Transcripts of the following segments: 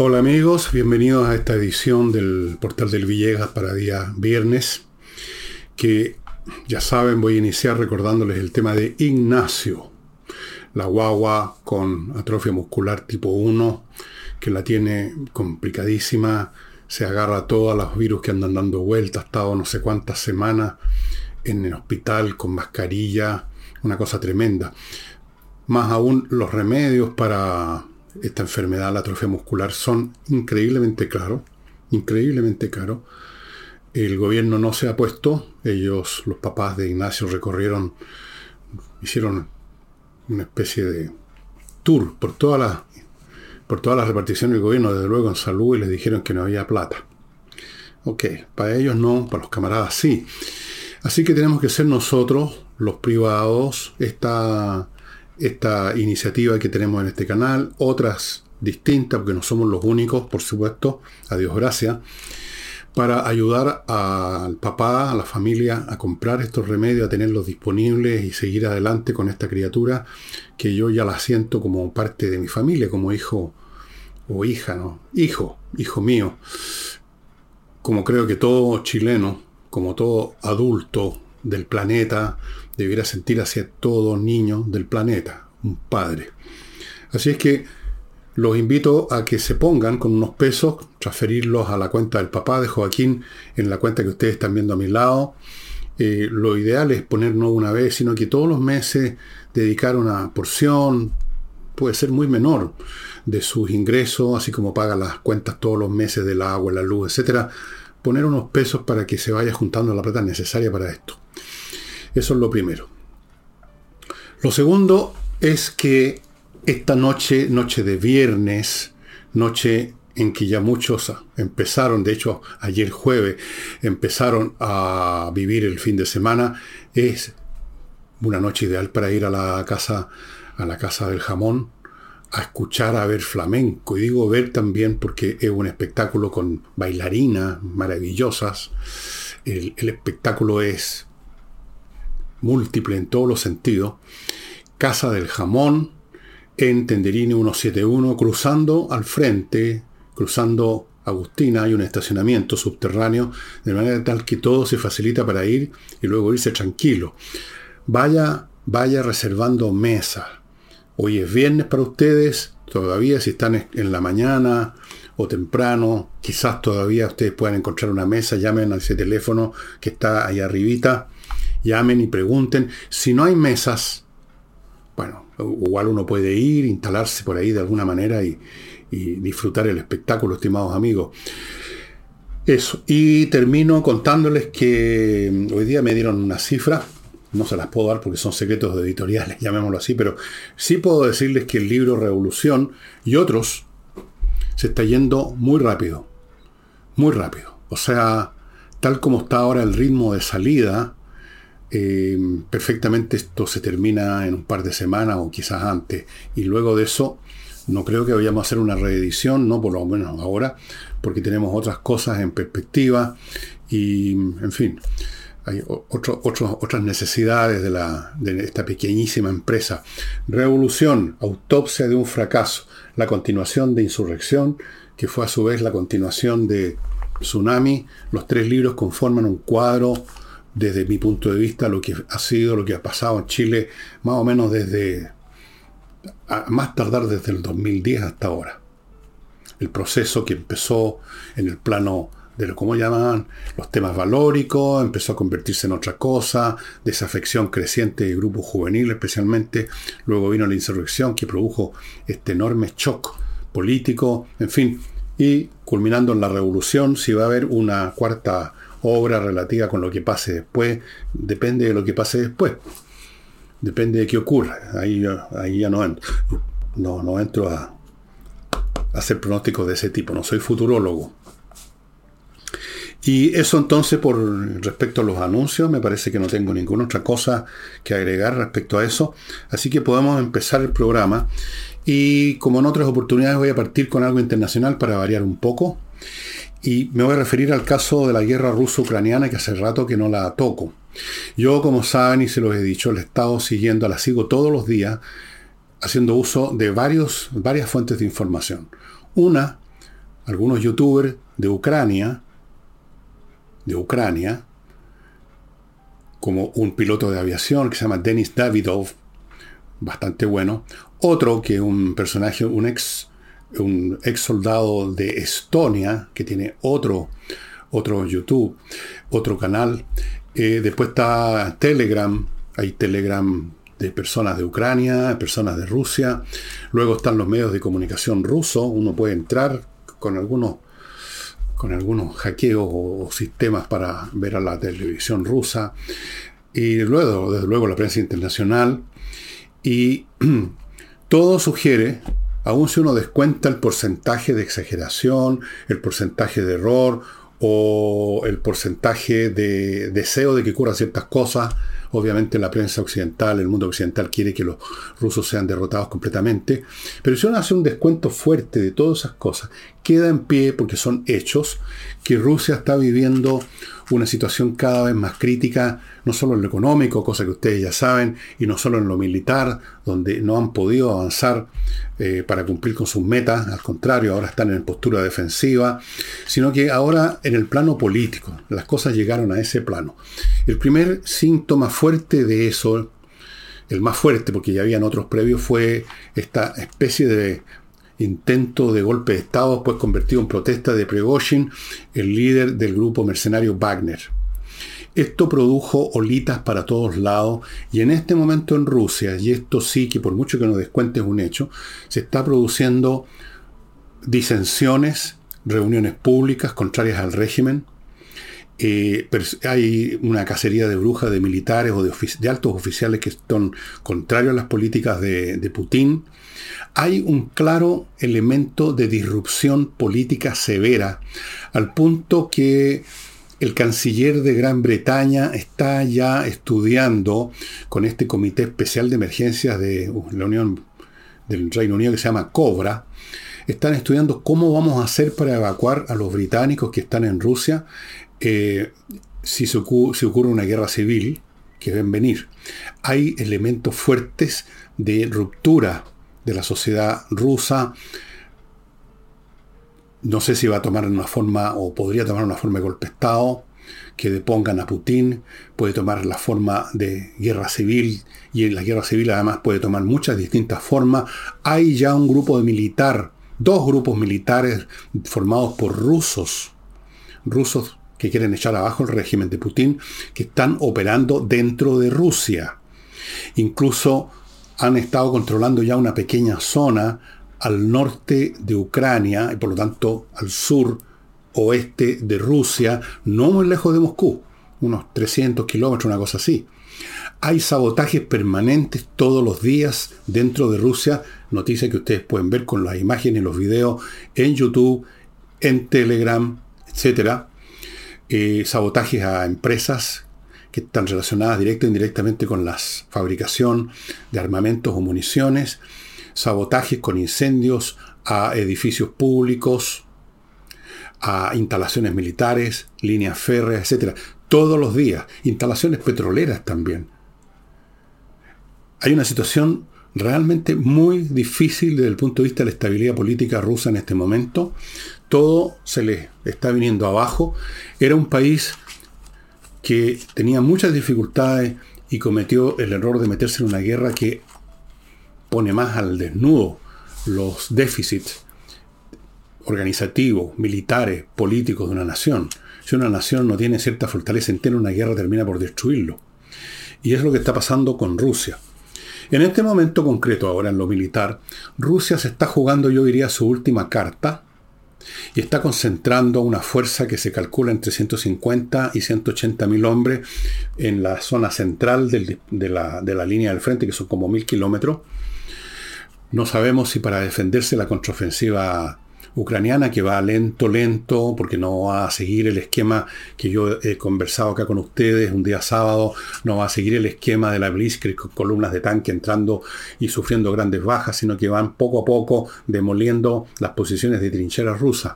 Hola amigos, bienvenidos a esta edición del Portal del Villegas para día viernes, que ya saben voy a iniciar recordándoles el tema de Ignacio, la guagua con atrofia muscular tipo 1, que la tiene complicadísima, se agarra a todos los virus que andan dando vueltas, ha estado no sé cuántas semanas en el hospital con mascarilla, una cosa tremenda. Más aún los remedios para esta enfermedad, la atrofia muscular, son increíblemente caros, increíblemente caros. El gobierno no se ha puesto, ellos, los papás de Ignacio, recorrieron, hicieron una especie de tour por toda la, por toda la repartición del gobierno, desde luego en salud, y les dijeron que no había plata. Ok, para ellos no, para los camaradas sí. Así que tenemos que ser nosotros, los privados, esta esta iniciativa que tenemos en este canal, otras distintas, porque no somos los únicos, por supuesto, a Dios gracias, para ayudar al papá, a la familia, a comprar estos remedios, a tenerlos disponibles y seguir adelante con esta criatura que yo ya la siento como parte de mi familia, como hijo o hija, ¿no? Hijo, hijo mío. Como creo que todo chileno, como todo adulto del planeta, debiera sentir hacia todo niño del planeta, un padre. Así es que los invito a que se pongan con unos pesos, transferirlos a la cuenta del papá de Joaquín, en la cuenta que ustedes están viendo a mi lado. Eh, lo ideal es poner no una vez, sino que todos los meses dedicar una porción, puede ser muy menor, de sus ingresos, así como paga las cuentas todos los meses del agua, la luz, etcétera, poner unos pesos para que se vaya juntando la plata necesaria para esto. Eso es lo primero. Lo segundo es que esta noche, noche de viernes, noche en que ya muchos empezaron, de hecho ayer jueves, empezaron a vivir el fin de semana, es una noche ideal para ir a la casa, a la casa del jamón, a escuchar, a ver flamenco. Y digo ver también porque es un espectáculo con bailarinas maravillosas. El, el espectáculo es múltiple en todos los sentidos, Casa del Jamón, en Tenderini 171, cruzando al frente, cruzando Agustina, hay un estacionamiento subterráneo, de manera tal que todo se facilita para ir y luego irse tranquilo. Vaya, vaya reservando mesa. Hoy es viernes para ustedes, todavía si están en la mañana o temprano, quizás todavía ustedes puedan encontrar una mesa, llamen a ese teléfono que está ahí arribita llamen y pregunten. Si no hay mesas, bueno, igual uno puede ir, instalarse por ahí de alguna manera y, disfrutar el espectáculo, estimados amigos. Eso. Y termino contándoles que mm, hoy día me dieron una cifra. No se las puedo dar porque son secretos de editoriales, llamémoslo así, pero sí puedo decirles que el libro Revolución y otros se está yendo muy rápido. Muy rápido. O sea, tal como está ahora el ritmo de salida, eh, perfectamente esto se termina en un par de semanas o quizás antes. Y luego de eso, no creo que vayamos a hacer una reedición, no por lo menos ahora, porque tenemos otras cosas en perspectiva y, en fin, hay otras necesidades de, la, de esta pequeñísima empresa. Revolución, autopsia de un fracaso, la continuación de Insurrección, que fue a su vez la continuación de Tsunami. Los tres libros conforman un cuadro desde mi punto de vista, lo que ha sido, lo que ha pasado en Chile, más o menos desde, más tardar desde el 2010 hasta ahora. El proceso que empezó en el plano de lo como llaman los temas valóricos, empezó a convertirse en otra cosa, desafección creciente de grupos juveniles especialmente, luego vino la insurrección que produjo este enorme shock político, en fin, y culminando en la revolución, si va a haber una cuarta obra relativa con lo que pase después, depende de lo que pase después. Depende de qué ocurra. Ahí, ahí ya no entro, no, no entro a, a hacer pronósticos de ese tipo. No soy futurólogo. Y eso entonces por respecto a los anuncios, me parece que no tengo ninguna otra cosa que agregar respecto a eso. Así que podemos empezar el programa. Y como en otras oportunidades voy a partir con algo internacional para variar un poco. Y me voy a referir al caso de la guerra ruso-ucraniana que hace rato que no la toco. Yo, como saben y se los he dicho, la he estado siguiendo, la sigo todos los días, haciendo uso de varios, varias fuentes de información. Una, algunos youtubers de Ucrania, de Ucrania, como un piloto de aviación que se llama Denis Davidov, bastante bueno, otro que un personaje, un ex, un ex soldado de Estonia, que tiene otro, otro YouTube, otro canal. Eh, después está Telegram, hay Telegram de personas de Ucrania, personas de Rusia. Luego están los medios de comunicación rusos. Uno puede entrar con algunos, con algunos hackeos o, sistemas para ver a la televisión rusa. Y luego, desde luego, la prensa internacional. Y todo sugiere, aun si uno descuenta el porcentaje de exageración, el porcentaje de error o el porcentaje de deseo de que ocurran ciertas cosas, Obviamente la prensa occidental, el mundo occidental quiere que los rusos sean derrotados completamente. Pero si uno hace un descuento fuerte de todas esas cosas, queda en pie, porque son hechos, que Rusia está viviendo una situación cada vez más crítica, no solo en lo económico, cosa que ustedes ya saben, y no solo en lo militar, donde no han podido avanzar eh, para cumplir con sus metas, al contrario, ahora están en postura defensiva, sino que ahora en el plano político, las cosas llegaron a ese plano. El primer síntoma fuerte de eso, el más fuerte, porque ya habían otros previos, fue esta especie de intento de golpe de Estado, después convertido en protesta de Prigozhin, el líder del grupo mercenario Wagner. Esto produjo olitas para todos lados y en este momento en Rusia, y esto sí que por mucho que nos descuente es un hecho, se está produciendo disensiones, reuniones públicas contrarias al régimen, eh, hay una cacería de brujas de militares o de, altos oficiales que son contrarios a las políticas de, Putin. Hay un claro elemento de disrupción política severa, al punto que el canciller de Gran Bretaña está ya estudiando con este comité especial de emergencias de uh, la Unión del Reino Unido que se llama COBRA, están estudiando cómo vamos a hacer para evacuar a los británicos que están en Rusia eh, si, se ocurre, una guerra civil, que ven venir. Hay elementos fuertes de ruptura de la sociedad rusa. No sé si va a tomar una forma o podría tomar una forma de golpe de Estado, que depongan a Putin, puede tomar la forma de guerra civil y en la guerra civil además puede tomar muchas distintas formas. Hay ya un grupo de militar, dos grupos militares formados por rusos, rusos que quieren echar abajo el régimen de Putin, que están operando dentro de Rusia. Incluso han estado controlando ya una pequeña zona al norte de Ucrania y por lo tanto al sur oeste de Rusia, no muy lejos de Moscú, unos 300 kilómetros, una cosa así. Hay sabotajes permanentes todos los días dentro de Rusia, noticia que ustedes pueden ver con las imágenes y los videos en YouTube, en Telegram, etcétera. Eh, sabotajes a empresas que están relacionadas directa e indirectamente con la fabricación de armamentos o municiones, sabotajes con incendios a edificios públicos, a instalaciones militares, líneas férreas, etc. Todos los días. Instalaciones petroleras también. Hay una situación realmente muy difícil desde el punto de vista de la estabilidad política rusa en este momento. Todo se le está viniendo abajo. Era un país que tenía muchas dificultades y cometió el error de meterse en una guerra que pone más al desnudo los déficits organizativos, militares, políticos de una nación. Si una nación no tiene cierta fortaleza entera, una guerra termina por destruirlo. Y es lo que está pasando con Rusia. En este momento concreto, ahora en lo militar, Rusia se está jugando, yo diría, su última carta y está concentrando una fuerza que se calcula entre 150 y 180 mil hombres en la zona central de, la, de la línea del frente, que son como mil kilómetros. No sabemos si para defenderse la contraofensiva ucraniana que va lento, lento, porque no va a seguir el esquema que yo he conversado acá con ustedes un día sábado, no va a seguir el esquema de la Blitzkrieg con columnas de tanque entrando y sufriendo grandes bajas, sino que van poco a poco demoliendo las posiciones de trincheras rusas.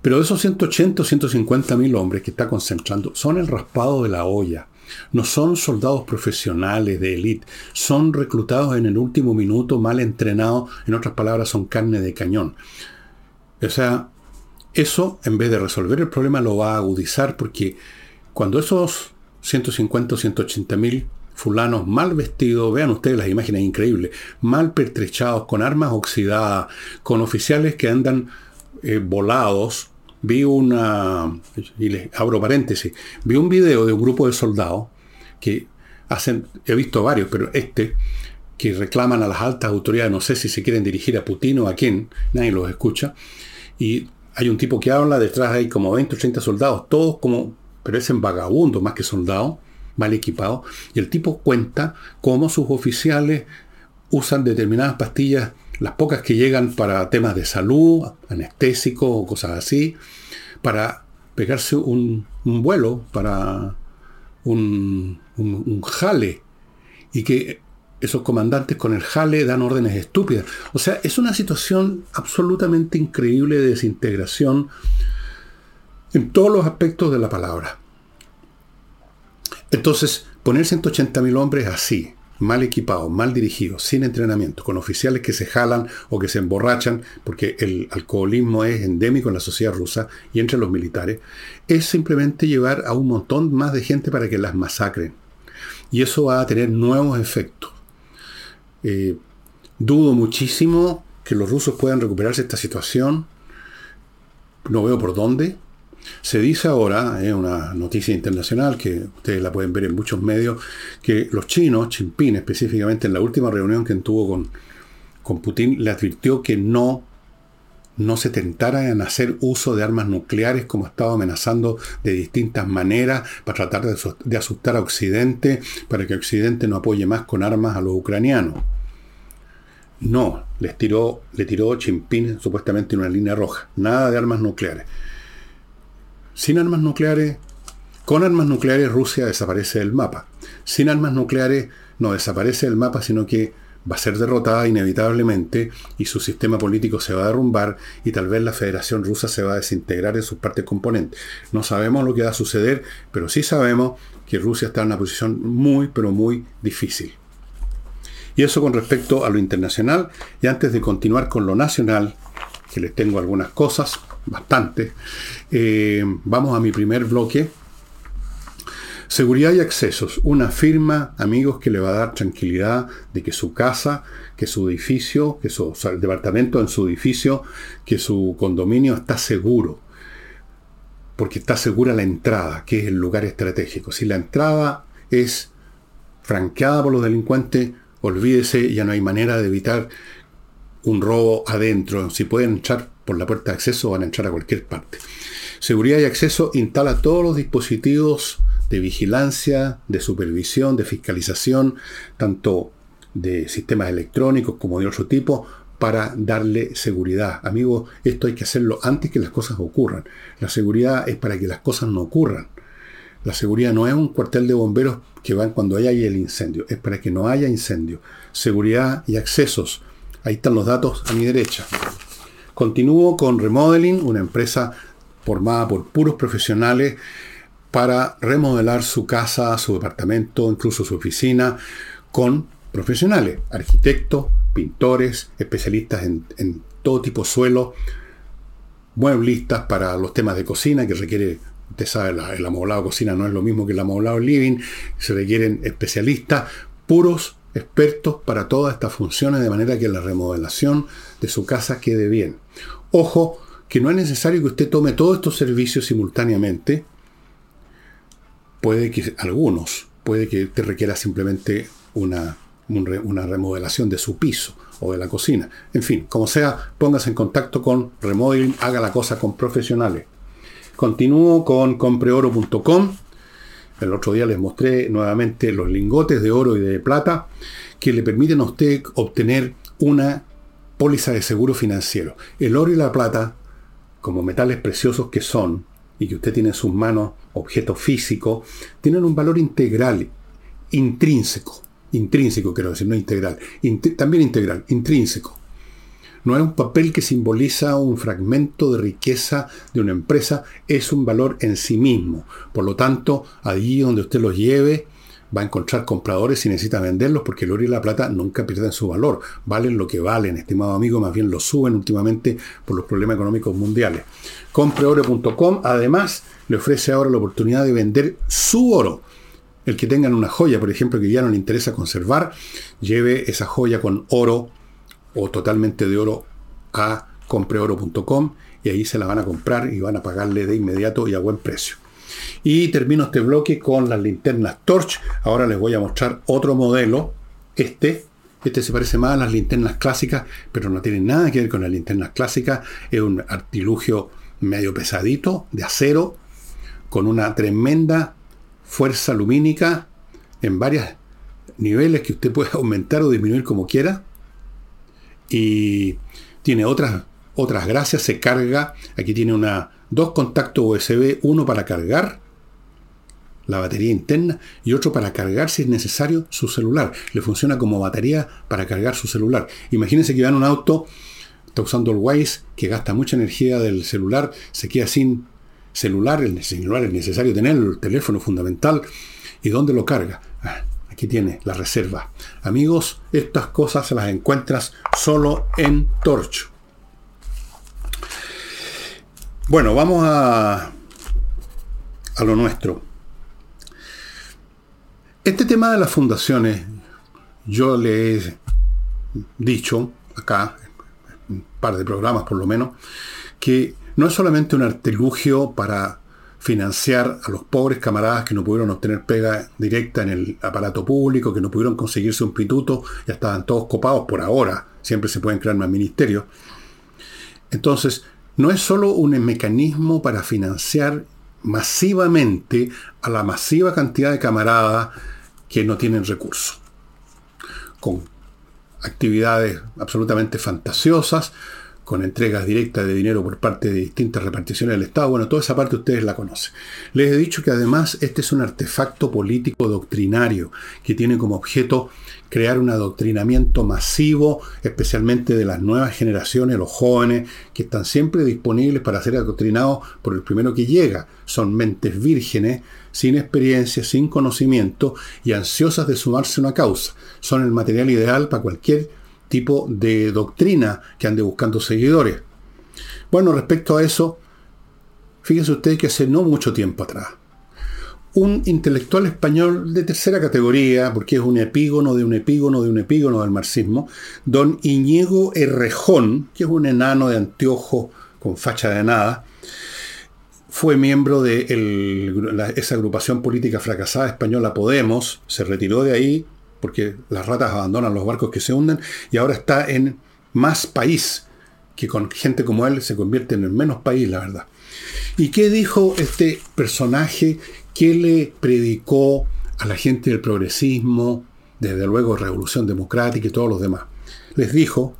Pero esos 180 o 150 mil hombres que está concentrando son el raspado de la olla. No son soldados profesionales de élite, son reclutados en el último minuto, mal entrenados, en otras palabras, son carne de cañón. O sea, Eso, en vez de resolver el problema, lo va a agudizar porque cuando esos 150 o 180 mil fulanos mal vestidos, vean ustedes las imágenes increíbles, mal pertrechados, con armas oxidadas, con oficiales que andan eh, volados. Vi una, y les abro paréntesis, vi un video de un grupo de soldados que hacen, he visto varios, pero este, que reclaman a las altas autoridades, no sé si se quieren dirigir a Putin o a quién, nadie los escucha, y hay un tipo que habla, detrás hay como 20 o 30 soldados, todos como, parecen vagabundos más que soldados, mal equipados, y el tipo cuenta cómo sus oficiales usan determinadas pastillas, las pocas que llegan para temas de salud, anestésicos o cosas así, para pegarse un, vuelo, para un, un jale, y que esos comandantes con el jale dan órdenes estúpidas. O sea, es una situación absolutamente increíble de desintegración en todos los aspectos de la palabra. Entonces, poner 180.000 hombres así, mal equipados, mal dirigidos, sin entrenamiento, con oficiales que se jalan o que se emborrachan, porque el alcoholismo es endémico en la sociedad rusa y entre los militares, es simplemente llevar a un montón más de gente para que las masacren. Y eso va a tener nuevos efectos. Eh, dudo muchísimo que los rusos puedan recuperarse esta situación. No veo por dónde. Se dice ahora, es una noticia internacional que ustedes la pueden ver en muchos medios, que los chinos, Jinping específicamente, en la última reunión que tuvo con, con Putin, le advirtió que no, no se tentara en hacer uso de armas nucleares como estaba amenazando de distintas maneras para tratar de, asustar a Occidente, para que Occidente no apoye más con armas a los ucranianos. No, les tiró, le tiró Chimpín supuestamente una línea roja. Nada de armas nucleares. Sin armas nucleares, con armas nucleares Rusia desaparece del mapa. Sin armas nucleares no desaparece del mapa, sino que va a ser derrotada inevitablemente y su sistema político se va a derrumbar y tal vez la Federación Rusa se va a desintegrar en sus partes componentes. No sabemos lo que va a suceder, pero sí sabemos que Rusia está en una posición muy, pero muy difícil. Y eso con respecto a lo internacional. Y antes de continuar con lo nacional, que les tengo algunas cosas, bastante, eh, vamos a mi primer bloque. Seguridad y accesos. Una firma, amigos, que le va a dar tranquilidad de que su casa, que su edificio, que su departamento en su edificio, que su condominio está seguro. Porque está segura la entrada, que es el lugar estratégico. Si la entrada es franqueada por los delincuentes, olvídese, ya no hay manera de evitar un robo adentro. Si pueden entrar por la puerta de acceso, van a entrar a cualquier parte. Seguridad y acceso instala todos los dispositivos de vigilancia, de supervisión, de fiscalización, tanto de sistemas electrónicos como de otro tipo, para darle seguridad. Amigos, esto hay que hacerlo antes que las cosas ocurran. La seguridad es para que las cosas no ocurran. La seguridad no es un cuartel de bomberos que van cuando haya el incendio, es para que no haya incendio. Seguridad y accesos. Ahí están los datos a mi derecha. Continúo con Remodeling, una empresa formada por puros profesionales para remodelar su casa, su departamento, incluso su oficina, con profesionales, arquitectos, pintores, especialistas en, todo tipo de suelo, mueblistas para los temas de cocina que requiere Usted sabe, el amoblado cocina no es lo mismo que el amoblado living. Se requieren especialistas, puros expertos para todas estas funciones, de manera que la remodelación de su casa quede bien. Ojo, que no es necesario que usted tome todos estos servicios simultáneamente. Puede que algunos, puede que te requiera simplemente una, una remodelación de su piso o de la cocina. En fin, como sea, póngase en contacto con Remodeling, haga la cosa con profesionales. Continúo con compreoro.com. El otro día les mostré nuevamente los lingotes de oro y de plata que le permiten a usted obtener una póliza de seguro financiero. El oro y la plata, como metales preciosos que son, y que usted tiene en sus manos, objeto físico, tienen un valor integral, intrínseco. Intrínseco, quiero decir, no integral. también integral, intrínseco. No es un papel que simboliza un fragmento de riqueza de una empresa, es un valor en sí mismo. Por lo tanto, allí donde usted los lleve, va a encontrar compradores y necesita venderlos porque el oro y la plata nunca pierden su valor. Valen lo que valen, estimado amigo, más bien lo suben últimamente por los problemas económicos mundiales. Compreoro.com además le ofrece ahora la oportunidad de vender su oro. El que tengan una joya, por ejemplo, que ya no le interesa conservar, lleve esa joya con oro o totalmente de oro a compreoro.com y ahí se la van a comprar y van a pagarle de inmediato y a buen precio. Y termino este bloque con las linternas Torch. Ahora les voy a mostrar otro modelo. Este, este se parece más a las linternas clásicas, pero no tiene nada que ver con las linternas clásicas. Es un artilugio medio pesadito, de acero, con una tremenda fuerza lumínica en varios niveles que usted puede aumentar o disminuir como quiera. Y tiene otras, otras gracias, se carga. Aquí tiene una, dos contactos USB, uno para cargar la batería interna y otro para cargar si es necesario su celular. Le funciona como batería para cargar su celular. Imagínense que va en un auto, está usando el Waze, que gasta mucha energía del celular, se queda sin celular, el celular es necesario tener, el teléfono fundamental. ¿Y dónde lo carga? Ah, aquí tiene la reserva. Amigos, estas cosas se las encuentras solo en Torch. Bueno, vamos a, a lo nuestro. Este tema de las fundaciones, yo le he dicho acá, en un par de programas por lo menos, que no es solamente un artilugio para financiar a los pobres camaradas que no pudieron obtener pega directa en el aparato público, que no pudieron conseguirse un pituto, ya estaban todos copados por ahora, siempre se pueden crear más ministerios. Entonces, no es solo un mecanismo para financiar masivamente a la masiva cantidad de camaradas que no tienen recursos, con actividades absolutamente fantasiosas, con entregas directas de dinero por parte de distintas reparticiones del Estado. Bueno, toda esa parte ustedes la conocen. Les he dicho que además este es un artefacto político doctrinario que tiene como objeto crear un adoctrinamiento masivo, especialmente de las nuevas generaciones, los jóvenes, que están siempre disponibles para ser adoctrinados por el primero que llega. Son mentes vírgenes, sin experiencia, sin conocimiento y ansiosas de sumarse a una causa. Son el material ideal para cualquier tipo de doctrina que ande buscando seguidores. Bueno, respecto a eso, fíjense ustedes que hace no mucho tiempo atrás, un intelectual español de tercera categoría, porque es un epígono de un epígono de un epígono del marxismo, don Iñigo Errejón, que es un enano de anteojo con facha de nada, fue miembro de esa agrupación política fracasada española Podemos, se retiró de ahí porque las ratas abandonan los barcos que se hunden, y ahora está en más país, que con gente como él se convierte en el menos país, la verdad. ¿Y qué dijo este personaje? ¿Qué le predicó a la gente del progresismo, desde luego Revolución Democrática y todos los demás? Les dijo,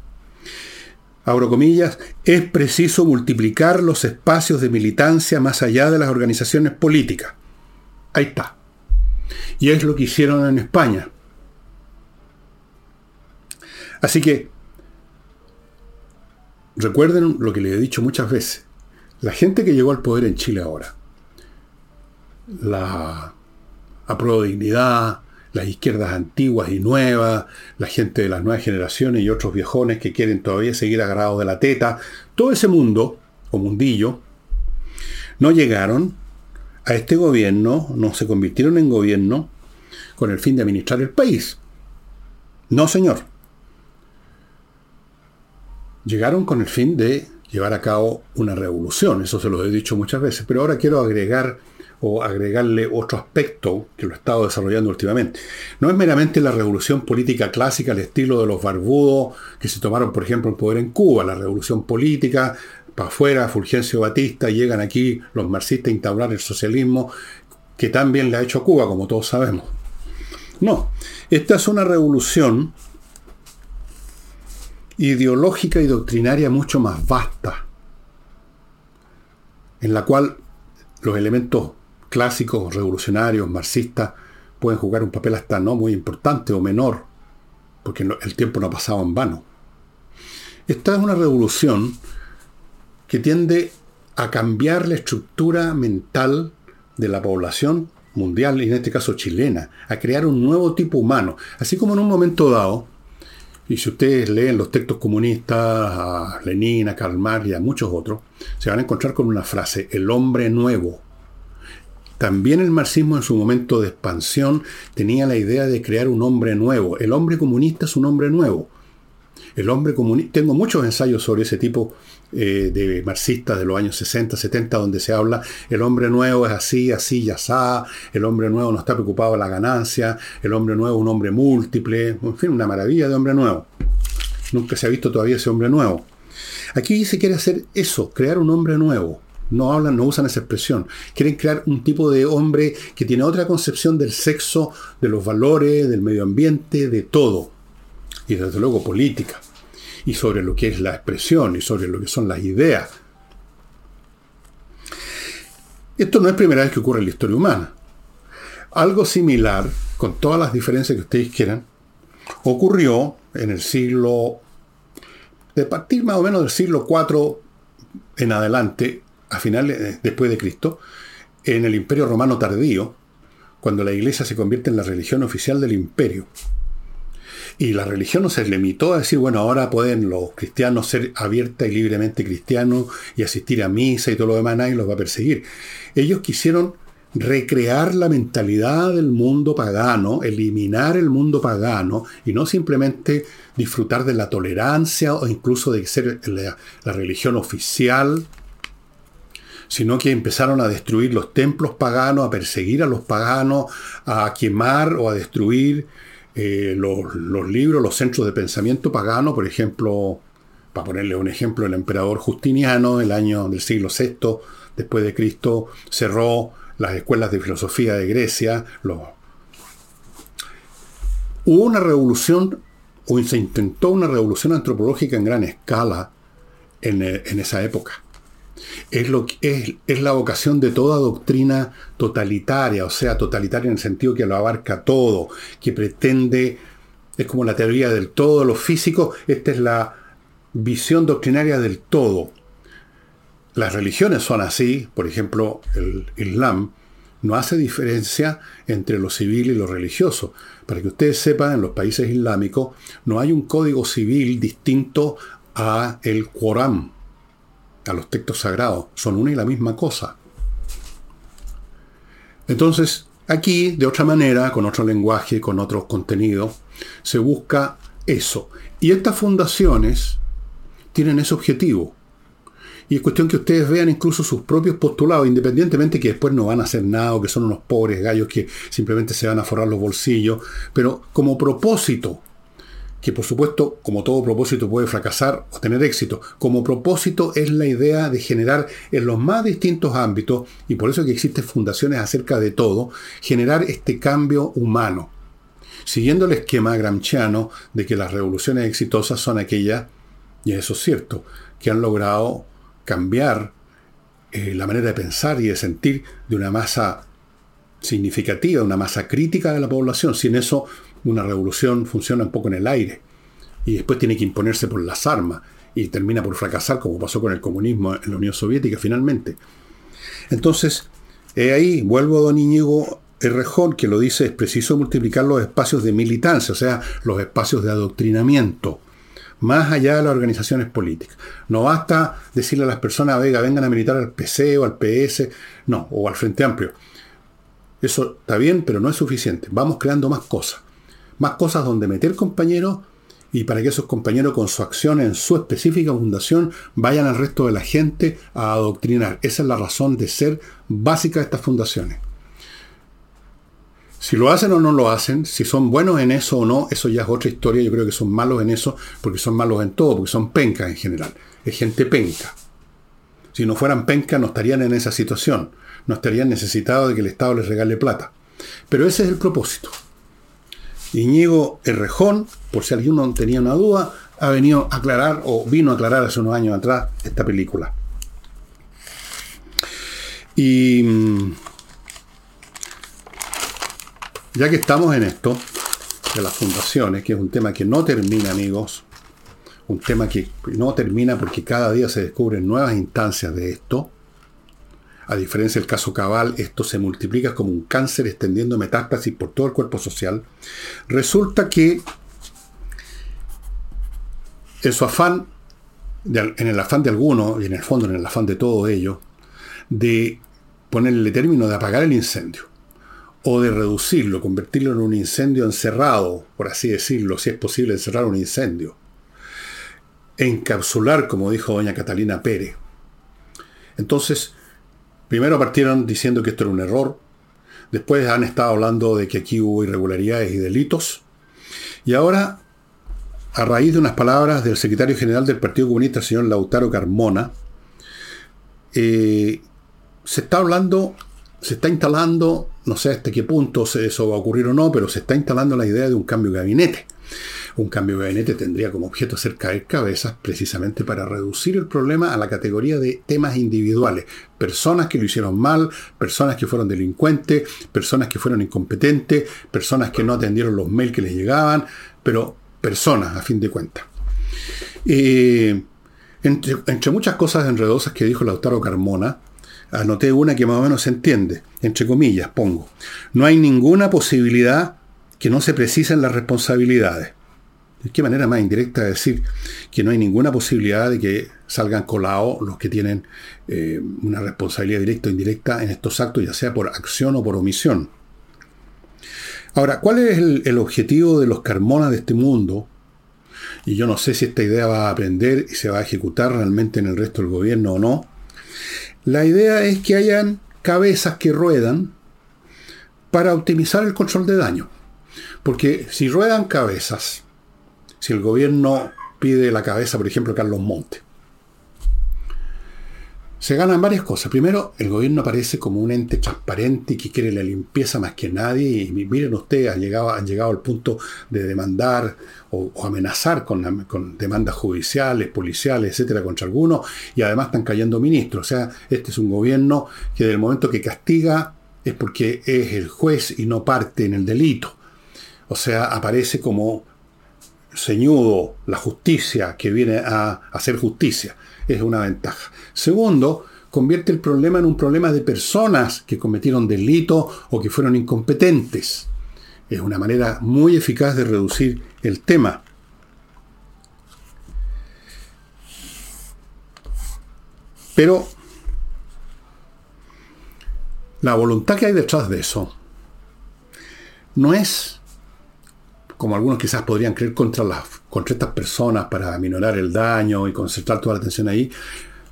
abro comillas, es preciso multiplicar los espacios de militancia más allá de las organizaciones políticas. Ahí está. Y es lo que hicieron en España. Así que, recuerden lo que les he dicho muchas veces. La gente que llegó al poder en Chile ahora, la apruebo dignidad, las izquierdas antiguas y nuevas, la gente de las nuevas generaciones y otros viejones que quieren todavía seguir agarrados de la teta, todo ese mundo, o mundillo, no llegaron a este gobierno, no se convirtieron en gobierno con el fin de administrar el país. No, señor llegaron con el fin de llevar a cabo una revolución, eso se lo he dicho muchas veces, pero ahora quiero agregar o agregarle otro aspecto que lo he estado desarrollando últimamente. No es meramente la revolución política clásica al estilo de los barbudos que se tomaron, por ejemplo, el poder en Cuba, la revolución política, para afuera, Fulgencio Batista, llegan aquí los marxistas a instaurar el socialismo, que también le ha hecho Cuba, como todos sabemos. No, esta es una revolución ideológica y doctrinaria mucho más vasta, en la cual los elementos clásicos, revolucionarios, marxistas, pueden jugar un papel hasta no muy importante o menor, porque el tiempo no ha pasado en vano. Esta es una revolución que tiende a cambiar la estructura mental de la población mundial, y en este caso chilena, a crear un nuevo tipo humano. Así como en un momento dado, y si ustedes leen los textos comunistas, a Lenin, a Karl Marx y a muchos otros, se van a encontrar con una frase, el hombre nuevo. También el marxismo en su momento de expansión tenía la idea de crear un hombre nuevo. El hombre comunista es un hombre nuevo. El hombre comunista, tengo muchos ensayos sobre ese tipo eh, de marxistas de los años 60, 70, donde se habla, el hombre nuevo es así, así, ya está, el hombre nuevo no está preocupado de la ganancia, el hombre nuevo es un hombre múltiple, en fin, una maravilla de hombre nuevo. Nunca se ha visto todavía ese hombre nuevo. Aquí se quiere hacer eso, crear un hombre nuevo. No hablan, no usan esa expresión. Quieren crear un tipo de hombre que tiene otra concepción del sexo, de los valores, del medio ambiente, de todo. Y desde luego política y sobre lo que es la expresión y sobre lo que son las ideas. Esto no es primera vez que ocurre en la historia humana. Algo similar, con todas las diferencias que ustedes quieran, ocurrió en el siglo, de partir más o menos del siglo IV en adelante, a finales después de Cristo, en el Imperio Romano tardío, cuando la Iglesia se convierte en la religión oficial del imperio. Y la religión no se limitó a decir, bueno, ahora pueden los cristianos ser abierta y libremente cristianos y asistir a misa y todo lo demás, nadie los va a perseguir. Ellos quisieron recrear la mentalidad del mundo pagano, eliminar el mundo pagano y no simplemente disfrutar de la tolerancia o incluso de ser la, la religión oficial, sino que empezaron a destruir los templos paganos, a perseguir a los paganos, a quemar o a destruir eh, los, libros, los centros de pensamiento pagano, por ejemplo, para ponerle un ejemplo, el emperador Justiniano, el año del siglo VI después de Cristo, cerró las escuelas de filosofía de Grecia. Hubo una revolución, o se intentó una revolución antropológica en gran escala en esa época es, lo, es, es la vocación de toda doctrina totalitaria, o sea, totalitaria en el sentido que lo abarca todo, que pretende, es como la teoría del todo, lo físico, esta es la visión doctrinaria del todo. Las religiones son así, por ejemplo, el Islam no hace diferencia entre lo civil y lo religioso. Para que ustedes sepan, en los países islámicos no hay un código civil distinto a el Corán a los textos sagrados. Son una y la misma cosa. Entonces, aquí, de otra manera, con otro lenguaje, con otros contenidos, se busca eso. Y estas fundaciones tienen ese objetivo. Y es cuestión que ustedes vean incluso sus propios postulados, independientemente que después no van a hacer nada o que son unos pobres gallos que simplemente se van a forrar los bolsillos. Pero como propósito, que por supuesto, como todo propósito puede fracasar o tener éxito, como propósito es la idea de generar en los más distintos ámbitos, y por eso que existen fundaciones acerca de todo, generar este cambio humano. Siguiendo el esquema gramsciano de que las revoluciones exitosas son aquellas, y eso es cierto, que han logrado cambiar eh, la manera de pensar y de sentir de una masa significativa, una masa crítica de la población. Sin eso una revolución funciona un poco en el aire y después tiene que imponerse por las armas y termina por fracasar como pasó con el comunismo en la Unión Soviética finalmente. Entonces, ahí vuelvo a don Íñigo Errejón que lo dice, es preciso multiplicar los espacios de militancia, o sea, los espacios de adoctrinamiento, más allá de las organizaciones políticas. No basta decirle a las personas, venga, vengan a militar al PC o al PS, no, o al Frente Amplio. Eso está bien, pero no es suficiente. Vamos creando más cosas más cosas donde meter compañeros y para que esos compañeros con su acción en su específica fundación vayan al resto de la gente a adoctrinar. Esa es la razón de ser básica de estas fundaciones. Si lo hacen o no lo hacen, si son buenos en eso o no, eso ya es otra historia. Yo creo que son malos en eso porque son malos en todo, porque son pencas en general. Es gente penca. Si no fueran pencas no estarían en esa situación. No estarían necesitados de que el Estado les regale plata. Pero ese es el propósito. Iñigo Errejón, por si alguien tenía una duda, ha venido a aclarar o vino a aclarar hace unos años atrás esta película. Y mm, ya que estamos en esto, de las fundaciones, que es un tema que no termina, amigos, un tema que no termina porque cada día se descubren nuevas instancias de esto, a diferencia del caso Cabal, esto se multiplica como un cáncer extendiendo metástasis por todo el cuerpo social, resulta que en su afán, en el afán de algunos, y en el fondo en el afán de todos ellos, de ponerle término de apagar el incendio, o de reducirlo, convertirlo en un incendio encerrado, por así decirlo, si es posible encerrar un incendio, encapsular, como dijo doña Catalina Pérez. Entonces, primero partieron diciendo que esto era un error, después han estado hablando de que aquí hubo irregularidades y delitos, y ahora, a raíz de unas palabras del secretario general del Partido Comunista, el señor Lautaro Carmona, eh, se está hablando, se está instalando, no sé hasta qué punto eso va a ocurrir o no, pero se está instalando la idea de un cambio de gabinete. Un cambio de gabinete tendría como objeto hacer caer cabezas precisamente para reducir el problema a la categoría de temas individuales. Personas que lo hicieron mal, personas que fueron delincuentes, personas que fueron incompetentes, personas que no atendieron los mails que les llegaban, pero personas a fin de cuentas. Eh, entre, entre, muchas cosas enredosas que dijo Lautaro Carmona, anoté una que más o menos se entiende, entre comillas, pongo. No hay ninguna posibilidad que no se precisen las responsabilidades. ¿De qué manera más indirecta de decir que no hay ninguna posibilidad de que salgan colados los que tienen eh, una responsabilidad directa o indirecta en estos actos, ya sea por acción o por omisión? Ahora, ¿cuál es el, el objetivo de los carmonas de este mundo? Y yo no sé si esta idea va a aprender y se va a ejecutar realmente en el resto del gobierno o no. La idea es que hayan cabezas que ruedan para optimizar el control de daño. Porque si ruedan cabezas, si el gobierno pide la cabeza, por ejemplo, Carlos Monte, se ganan varias cosas. Primero, el gobierno aparece como un ente transparente y que quiere la limpieza más que nadie. Y miren ustedes, han llegado, han llegado al punto de demandar o, amenazar con, con, demandas judiciales, policiales, etcétera, contra algunos. Y además están cayendo ministros. O sea, este es un gobierno que del momento que castiga es porque es el juez y no parte en el delito. O sea, aparece como ceñudo la justicia que viene a hacer justicia es una ventaja. Segundo, convierte el problema en un problema de personas que cometieron delitos o que fueron incompetentes. Es una manera muy eficaz de reducir el tema. Pero la voluntad que hay detrás de eso no es, como algunos quizás podrían creer, contra las contra estas personas para aminorar el daño y concentrar toda la atención ahí,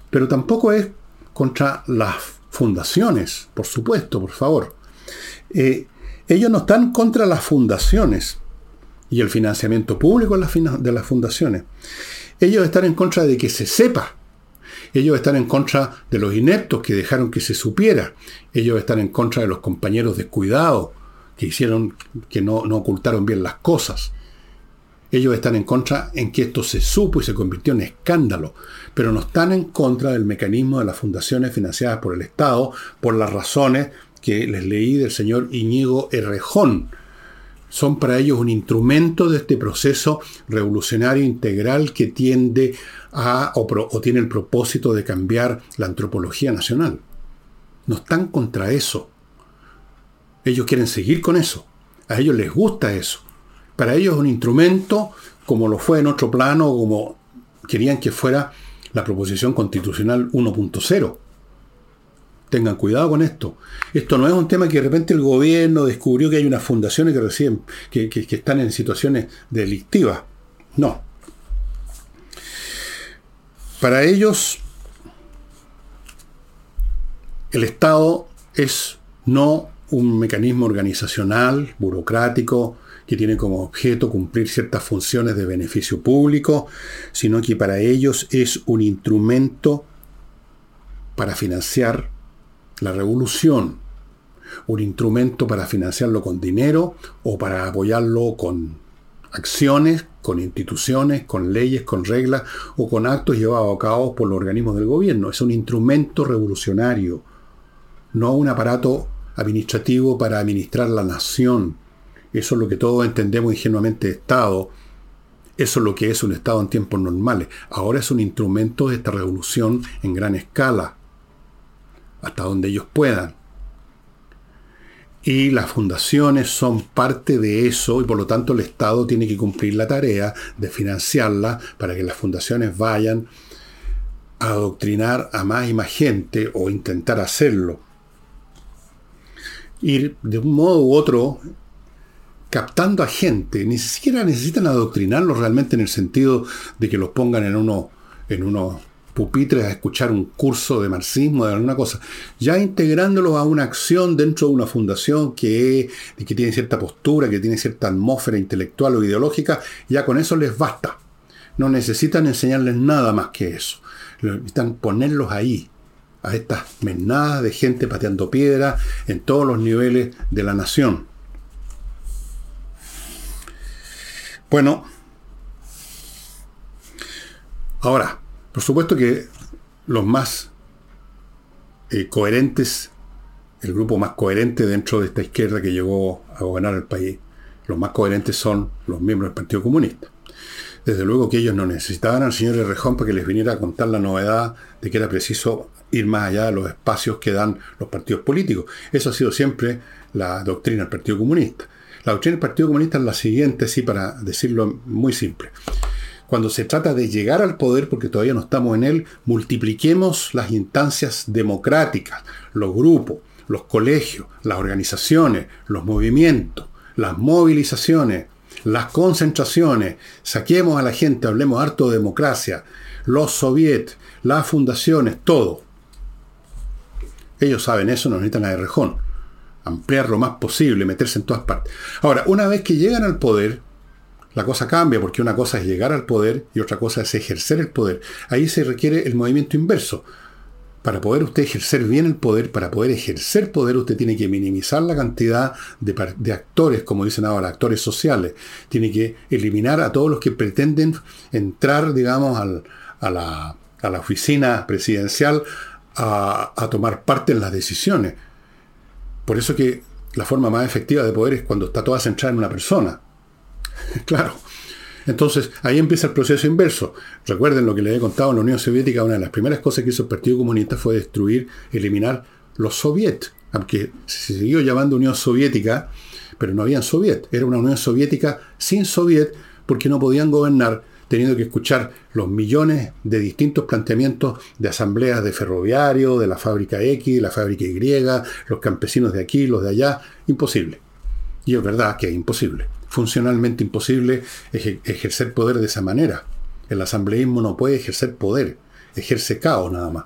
pero tampoco es contra las fundaciones, por supuesto, por favor. Eh, ellos no están contra las fundaciones y el financiamiento público de las fundaciones. Ellos están en contra de que se sepa. Ellos están en contra de los ineptos que dejaron que se supiera. Ellos están en contra de los compañeros descuidados que hicieron que no, no ocultaron bien las cosas. Ellos están en contra en que esto se supo y se convirtió en escándalo, pero no están en contra del mecanismo de las fundaciones financiadas por el Estado por las razones que les leí del señor Iñigo Errejón. Son para ellos un instrumento de este proceso revolucionario integral que tiende a o, o tiene el propósito de cambiar la antropología nacional. No están contra eso. Ellos quieren seguir con eso. A ellos les gusta eso. Para ellos es un instrumento, como lo fue en otro plano, como querían que fuera la proposición constitucional 1.0. Tengan cuidado con esto. Esto no es un tema que de repente el gobierno descubrió que hay unas fundaciones que reciben, que, que están en situaciones delictivas. No. Para ellos, el Estado es no un mecanismo organizacional, burocrático, que tiene como objeto cumplir ciertas funciones de beneficio público, sino que para ellos es un instrumento para financiar la revolución, un instrumento para financiarlo con dinero o para apoyarlo con acciones, con instituciones, con leyes, con reglas o con actos llevados a cabo por los organismos del gobierno. Es un instrumento revolucionario, no un aparato administrativo para administrar la nación, eso es lo que todos entendemos ingenuamente de Estado. Eso es lo que es un Estado en tiempos normales. Ahora es un instrumento de esta revolución en gran escala. hasta donde ellos puedan. Y las fundaciones son parte de eso y por lo tanto el Estado tiene que cumplir la tarea de financiarla para que las fundaciones vayan a adoctrinar a más y más gente o intentar hacerlo. Ir de un modo u otro captando a gente. Ni siquiera necesitan adoctrinarlos realmente en el sentido de que los pongan en uno, en unos pupitres a escuchar un curso de marxismo, de alguna cosa, ya integrándolos a una acción dentro de una fundación que, que tiene cierta postura, que tiene cierta atmósfera intelectual o ideológica, ya con eso les basta. No necesitan enseñarles nada más que eso. Necesitan ponerlos ahí, a estas menadas de gente pateando piedra en todos los niveles de la nación. Bueno, ahora, por supuesto que los más eh, coherentes, el grupo más coherente dentro de esta izquierda que llegó a gobernar el país, los más coherentes son los miembros del Partido Comunista. Desde luego que ellos no necesitaban al señor Rejón para que les viniera a contar la novedad de que era preciso ir más allá de los espacios que dan los partidos políticos. Eso ha sido siempre la doctrina del Partido Comunista. La doctrina del Partido Comunista es la siguiente, sí, para decirlo muy simple cuando se trata de llegar al poder, porque todavía no estamos en él, multipliquemos las instancias democráticas, los grupos, los colegios, las organizaciones, los movimientos, las movilizaciones, las concentraciones, saquemos a la gente, hablemos harto de democracia, los soviets, las fundaciones, todo. Ellos saben eso, no necesitan a rejón. Ampliar lo más posible, meterse en todas partes. Ahora, una vez que llegan al poder, la cosa cambia porque una cosa es llegar al poder y otra cosa es ejercer el poder. Ahí se requiere el movimiento inverso. Para poder usted ejercer bien el poder, para poder ejercer poder, usted tiene que minimizar la cantidad de, actores, como dicen ahora, actores sociales. Tiene que eliminar a todos los que pretenden entrar, digamos, a, la, oficina presidencial a, tomar parte en las decisiones. Por eso que la forma más efectiva de poder es cuando está toda centrada en una persona. claro. Entonces, ahí empieza el proceso inverso. Recuerden lo que les he contado en la Unión Soviética, una de las primeras cosas que hizo el Partido Comunista fue destruir, eliminar los soviets, aunque se siguió llamando Unión Soviética, pero no había soviet, era una Unión Soviética sin soviet porque no podían gobernar teniendo que escuchar los millones de distintos planteamientos de asambleas de ferroviario, de la fábrica X, de la fábrica Y, los campesinos de aquí, los de allá, imposible. Y es verdad que es imposible funcionalmente imposible ejercer poder de esa manera. El asambleísmo no puede ejercer poder, ejerce caos nada más.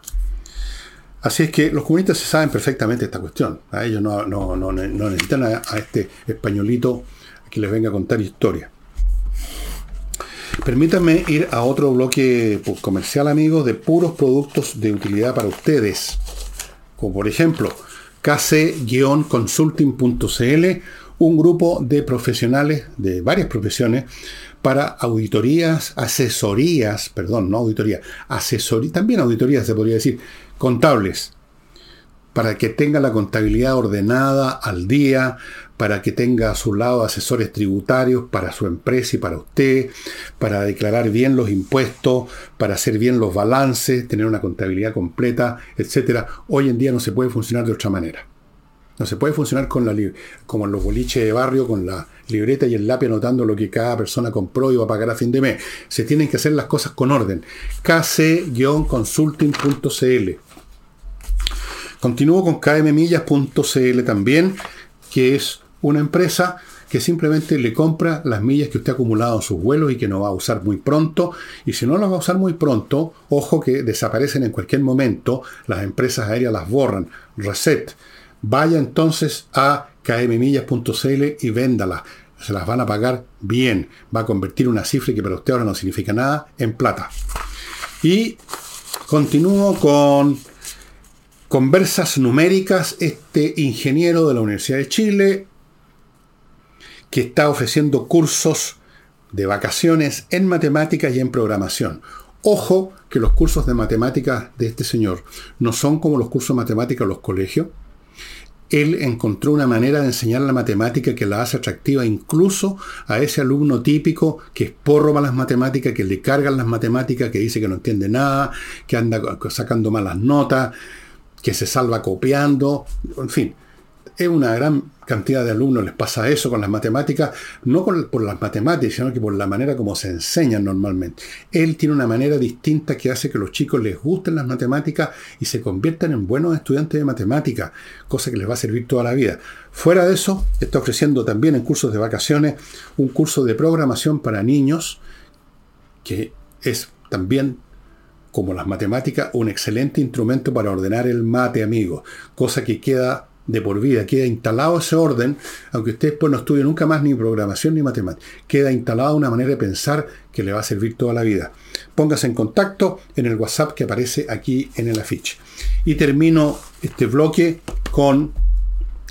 Así es que los comunistas se saben perfectamente esta cuestión. A ellos no, necesitan a, este españolito que les venga a contar historia. Permítanme ir a otro bloque comercial, amigos, de puros productos de utilidad para ustedes. Como por ejemplo, kc-consulting.cl un grupo de profesionales de varias profesiones para auditorías, asesorías, perdón, no auditoría, asesoría, también auditorías se podría decir, contables, para que tenga la contabilidad ordenada al día, para que tenga a su lado asesores tributarios para su empresa y para usted, para declarar bien los impuestos, para hacer bien los balances, tener una contabilidad completa, etc. Hoy en día no se puede funcionar de otra manera. No se puede funcionar con la como en los boliches de barrio, con la libreta y el lápiz anotando lo que cada persona compró y va a pagar a fin de mes. Se tienen que hacer las cosas con orden. kc-consulting.cl Continúo con kmmillas.cl también, que es una empresa que simplemente le compra las millas que usted ha acumulado en sus vuelos y que no va a usar muy pronto. Y si no las va a usar muy pronto, ojo que desaparecen en cualquier momento, las empresas aéreas las borran. Reset Vaya entonces a kmmillas.cl y véndala. Se las van a pagar bien. Va a convertir una cifra que para usted ahora no significa nada en plata. Y continúo con conversas numéricas. Este ingeniero de la Universidad de Chile que está ofreciendo cursos de vacaciones en matemáticas y en programación. Ojo que los cursos de matemáticas de este señor no son como los cursos de matemáticas en los colegios él encontró una manera de enseñar la matemática que la hace atractiva incluso a ese alumno típico que es porro las matemáticas, que le cargan las matemáticas, que dice que no entiende nada, que anda sacando malas notas, que se salva copiando, en fin, es una gran cantidad de alumnos les pasa eso con las matemáticas, no por las matemáticas, sino que por la manera como se enseñan normalmente. Él tiene una manera distinta que hace que los chicos les gusten las matemáticas y se conviertan en buenos estudiantes de matemáticas, cosa que les va a servir toda la vida. Fuera de eso, está ofreciendo también en cursos de vacaciones un curso de programación para niños, que es también como las matemáticas, un excelente instrumento para ordenar el mate, amigos, cosa que queda de por vida, queda instalado ese orden, aunque usted después no estudie nunca más ni programación ni matemáticas, queda instalada una manera de pensar que le va a servir toda la vida. Póngase en contacto en el WhatsApp que aparece aquí en el afiche. Y termino este bloque con,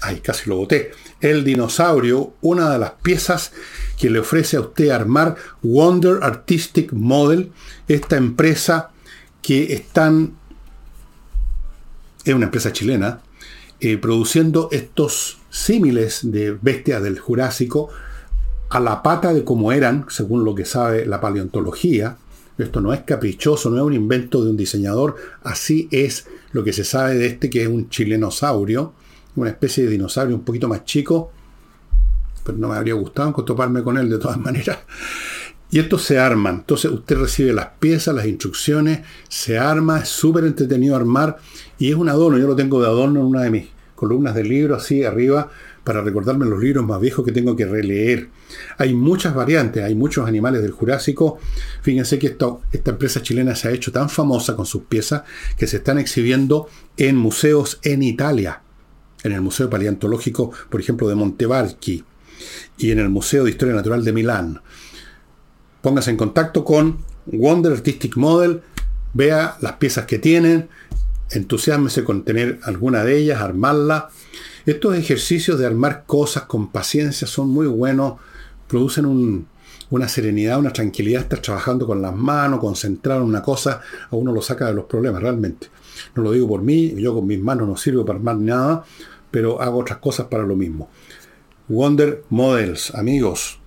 ay, casi lo boté, el dinosaurio, una de las piezas que le ofrece a usted armar Wonder Artistic Model, esta empresa que están, es una empresa chilena, eh, produciendo estos símiles de bestias del Jurásico a la pata de como eran, según lo que sabe la paleontología. Esto no es caprichoso, no es un invento de un diseñador, así es lo que se sabe de este que es un chilenosaurio, una especie de dinosaurio un poquito más chico, pero no me habría gustado toparme con él de todas maneras. Y estos se arman. Entonces usted recibe las piezas, las instrucciones, se arma, es súper entretenido armar y es un adorno. Yo lo tengo de adorno en una de mis columnas de libros así arriba para recordarme los libros más viejos que tengo que releer. Hay muchas variantes, hay muchos animales del Jurásico. Fíjense que esta empresa chilena se ha hecho tan famosa con sus piezas que se están exhibiendo en museos en Italia. En el Museo Paleontológico, por ejemplo, de Montevarchi y en el Museo de Historia Natural de Milán. Póngase en contacto con Wonder Artistic Model, vea las piezas que tienen, entusiasmese con tener alguna de ellas, armarla. Estos ejercicios de armar cosas con paciencia son muy buenos, producen una serenidad, una tranquilidad, estar trabajando con las manos, concentrar en una cosa, a uno lo saca de los problemas realmente. No lo digo por mí, yo con mis manos no sirvo para armar nada, pero hago otras cosas para lo mismo. Wonder Models, amigos.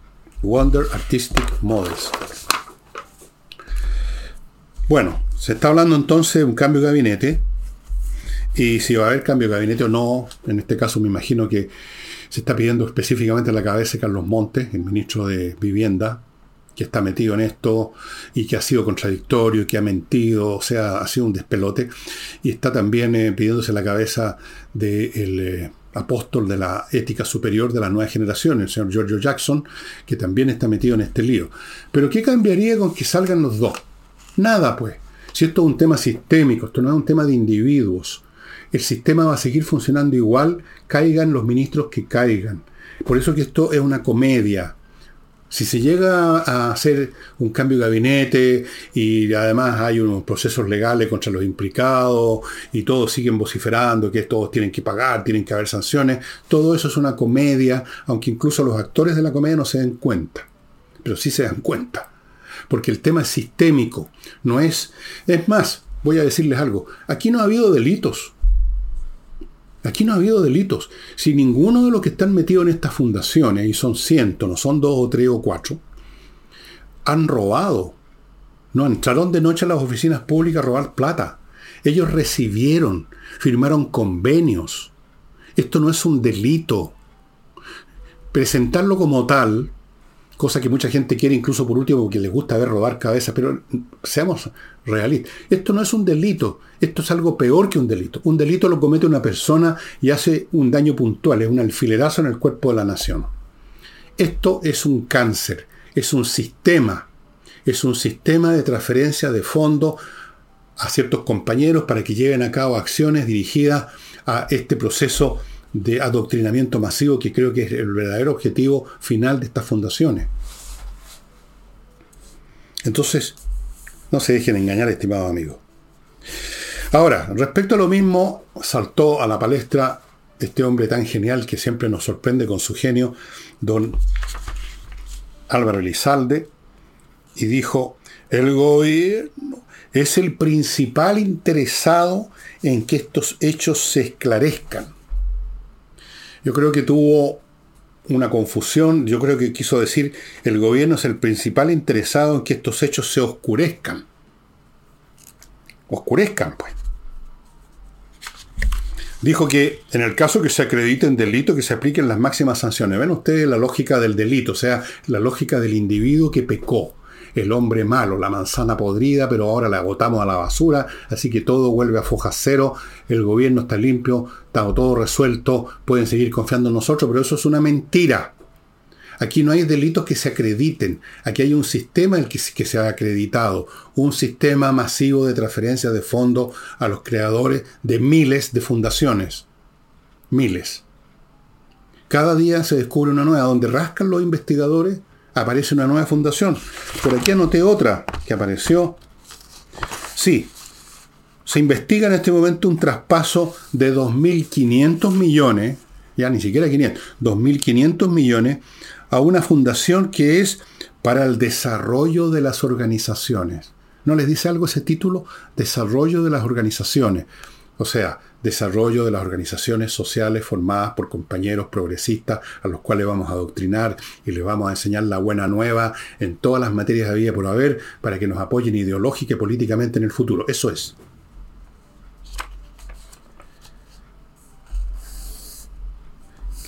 Wonder Artistic Models. Bueno, se está hablando entonces de un cambio de gabinete. Y si va a haber cambio de gabinete o no, en este caso me imagino que se está pidiendo específicamente la cabeza de Carlos Montes, el ministro de Vivienda, que está metido en esto y que ha sido contradictorio, que ha mentido, o sea, ha sido un despelote. Y está también eh, pidiéndose la cabeza del eh, apóstol de la ética superior de la nueva generación, el señor Giorgio Jackson, que también está metido en este lío. Pero ¿qué cambiaría con que salgan los dos? Nada, pues. Si esto es un tema sistémico, esto no es un tema de individuos el sistema va a seguir funcionando igual, caigan los ministros que caigan. Por eso que esto es una comedia. Si se llega a hacer un cambio de gabinete y además hay unos procesos legales contra los implicados y todos siguen vociferando que todos tienen que pagar, tienen que haber sanciones, todo eso es una comedia, aunque incluso los actores de la comedia no se den cuenta. Pero sí se dan cuenta. Porque el tema es sistémico, no es... Es más, voy a decirles algo, aquí no ha habido delitos. Aquí no ha habido delitos. Si ninguno de los que están metidos en estas fundaciones, y son cientos, no son dos o tres o cuatro, han robado. No entraron de noche a las oficinas públicas a robar plata. Ellos recibieron, firmaron convenios. Esto no es un delito. Presentarlo como tal cosa que mucha gente quiere incluso por último porque les gusta ver robar cabezas, pero seamos realistas. Esto no es un delito, esto es algo peor que un delito. Un delito lo comete una persona y hace un daño puntual, es un alfilerazo en el cuerpo de la nación. Esto es un cáncer, es un sistema, es un sistema de transferencia de fondos a ciertos compañeros para que lleven a cabo acciones dirigidas a este proceso de adoctrinamiento masivo que creo que es el verdadero objetivo final de estas fundaciones. Entonces, no se dejen engañar, estimados amigos. Ahora, respecto a lo mismo, saltó a la palestra este hombre tan genial que siempre nos sorprende con su genio, don Álvaro Elizalde, y dijo, el gobierno es el principal interesado en que estos hechos se esclarezcan. Yo creo que tuvo una confusión, yo creo que quiso decir el gobierno es el principal interesado en que estos hechos se oscurezcan. Oscurezcan, pues. dijo que en el caso que se acrediten delito, que se apliquen las máximas sanciones. Ven ustedes la lógica del delito, o sea, la lógica del individuo que pecó. El hombre malo, la manzana podrida, pero ahora la agotamos a la basura, así que todo vuelve a foja cero, el gobierno está limpio, está todo resuelto, pueden seguir confiando en nosotros, pero eso es una mentira. Aquí no hay delitos que se acrediten. Aquí hay un sistema el que, se ha acreditado. Un sistema masivo de transferencias de fondos a los creadores de miles de fundaciones. Miles. Cada día se descubre una nueva. Donde rascan los investigadores, aparece una nueva fundación. Por aquí anoté otra que apareció. Sí. Se investiga en este momento un traspaso de 2.500 millones, ya ni siquiera 500, 2.500 millones a una fundación que es para el desarrollo de las organizaciones. ¿No les dice algo ese título? Desarrollo de las organizaciones. O sea, desarrollo de las organizaciones sociales formadas por compañeros progresistas a los cuales vamos a adoctrinar y les vamos a enseñar la buena nueva en todas las materias de vida por haber para que nos apoyen ideológica y políticamente en el futuro. Eso es.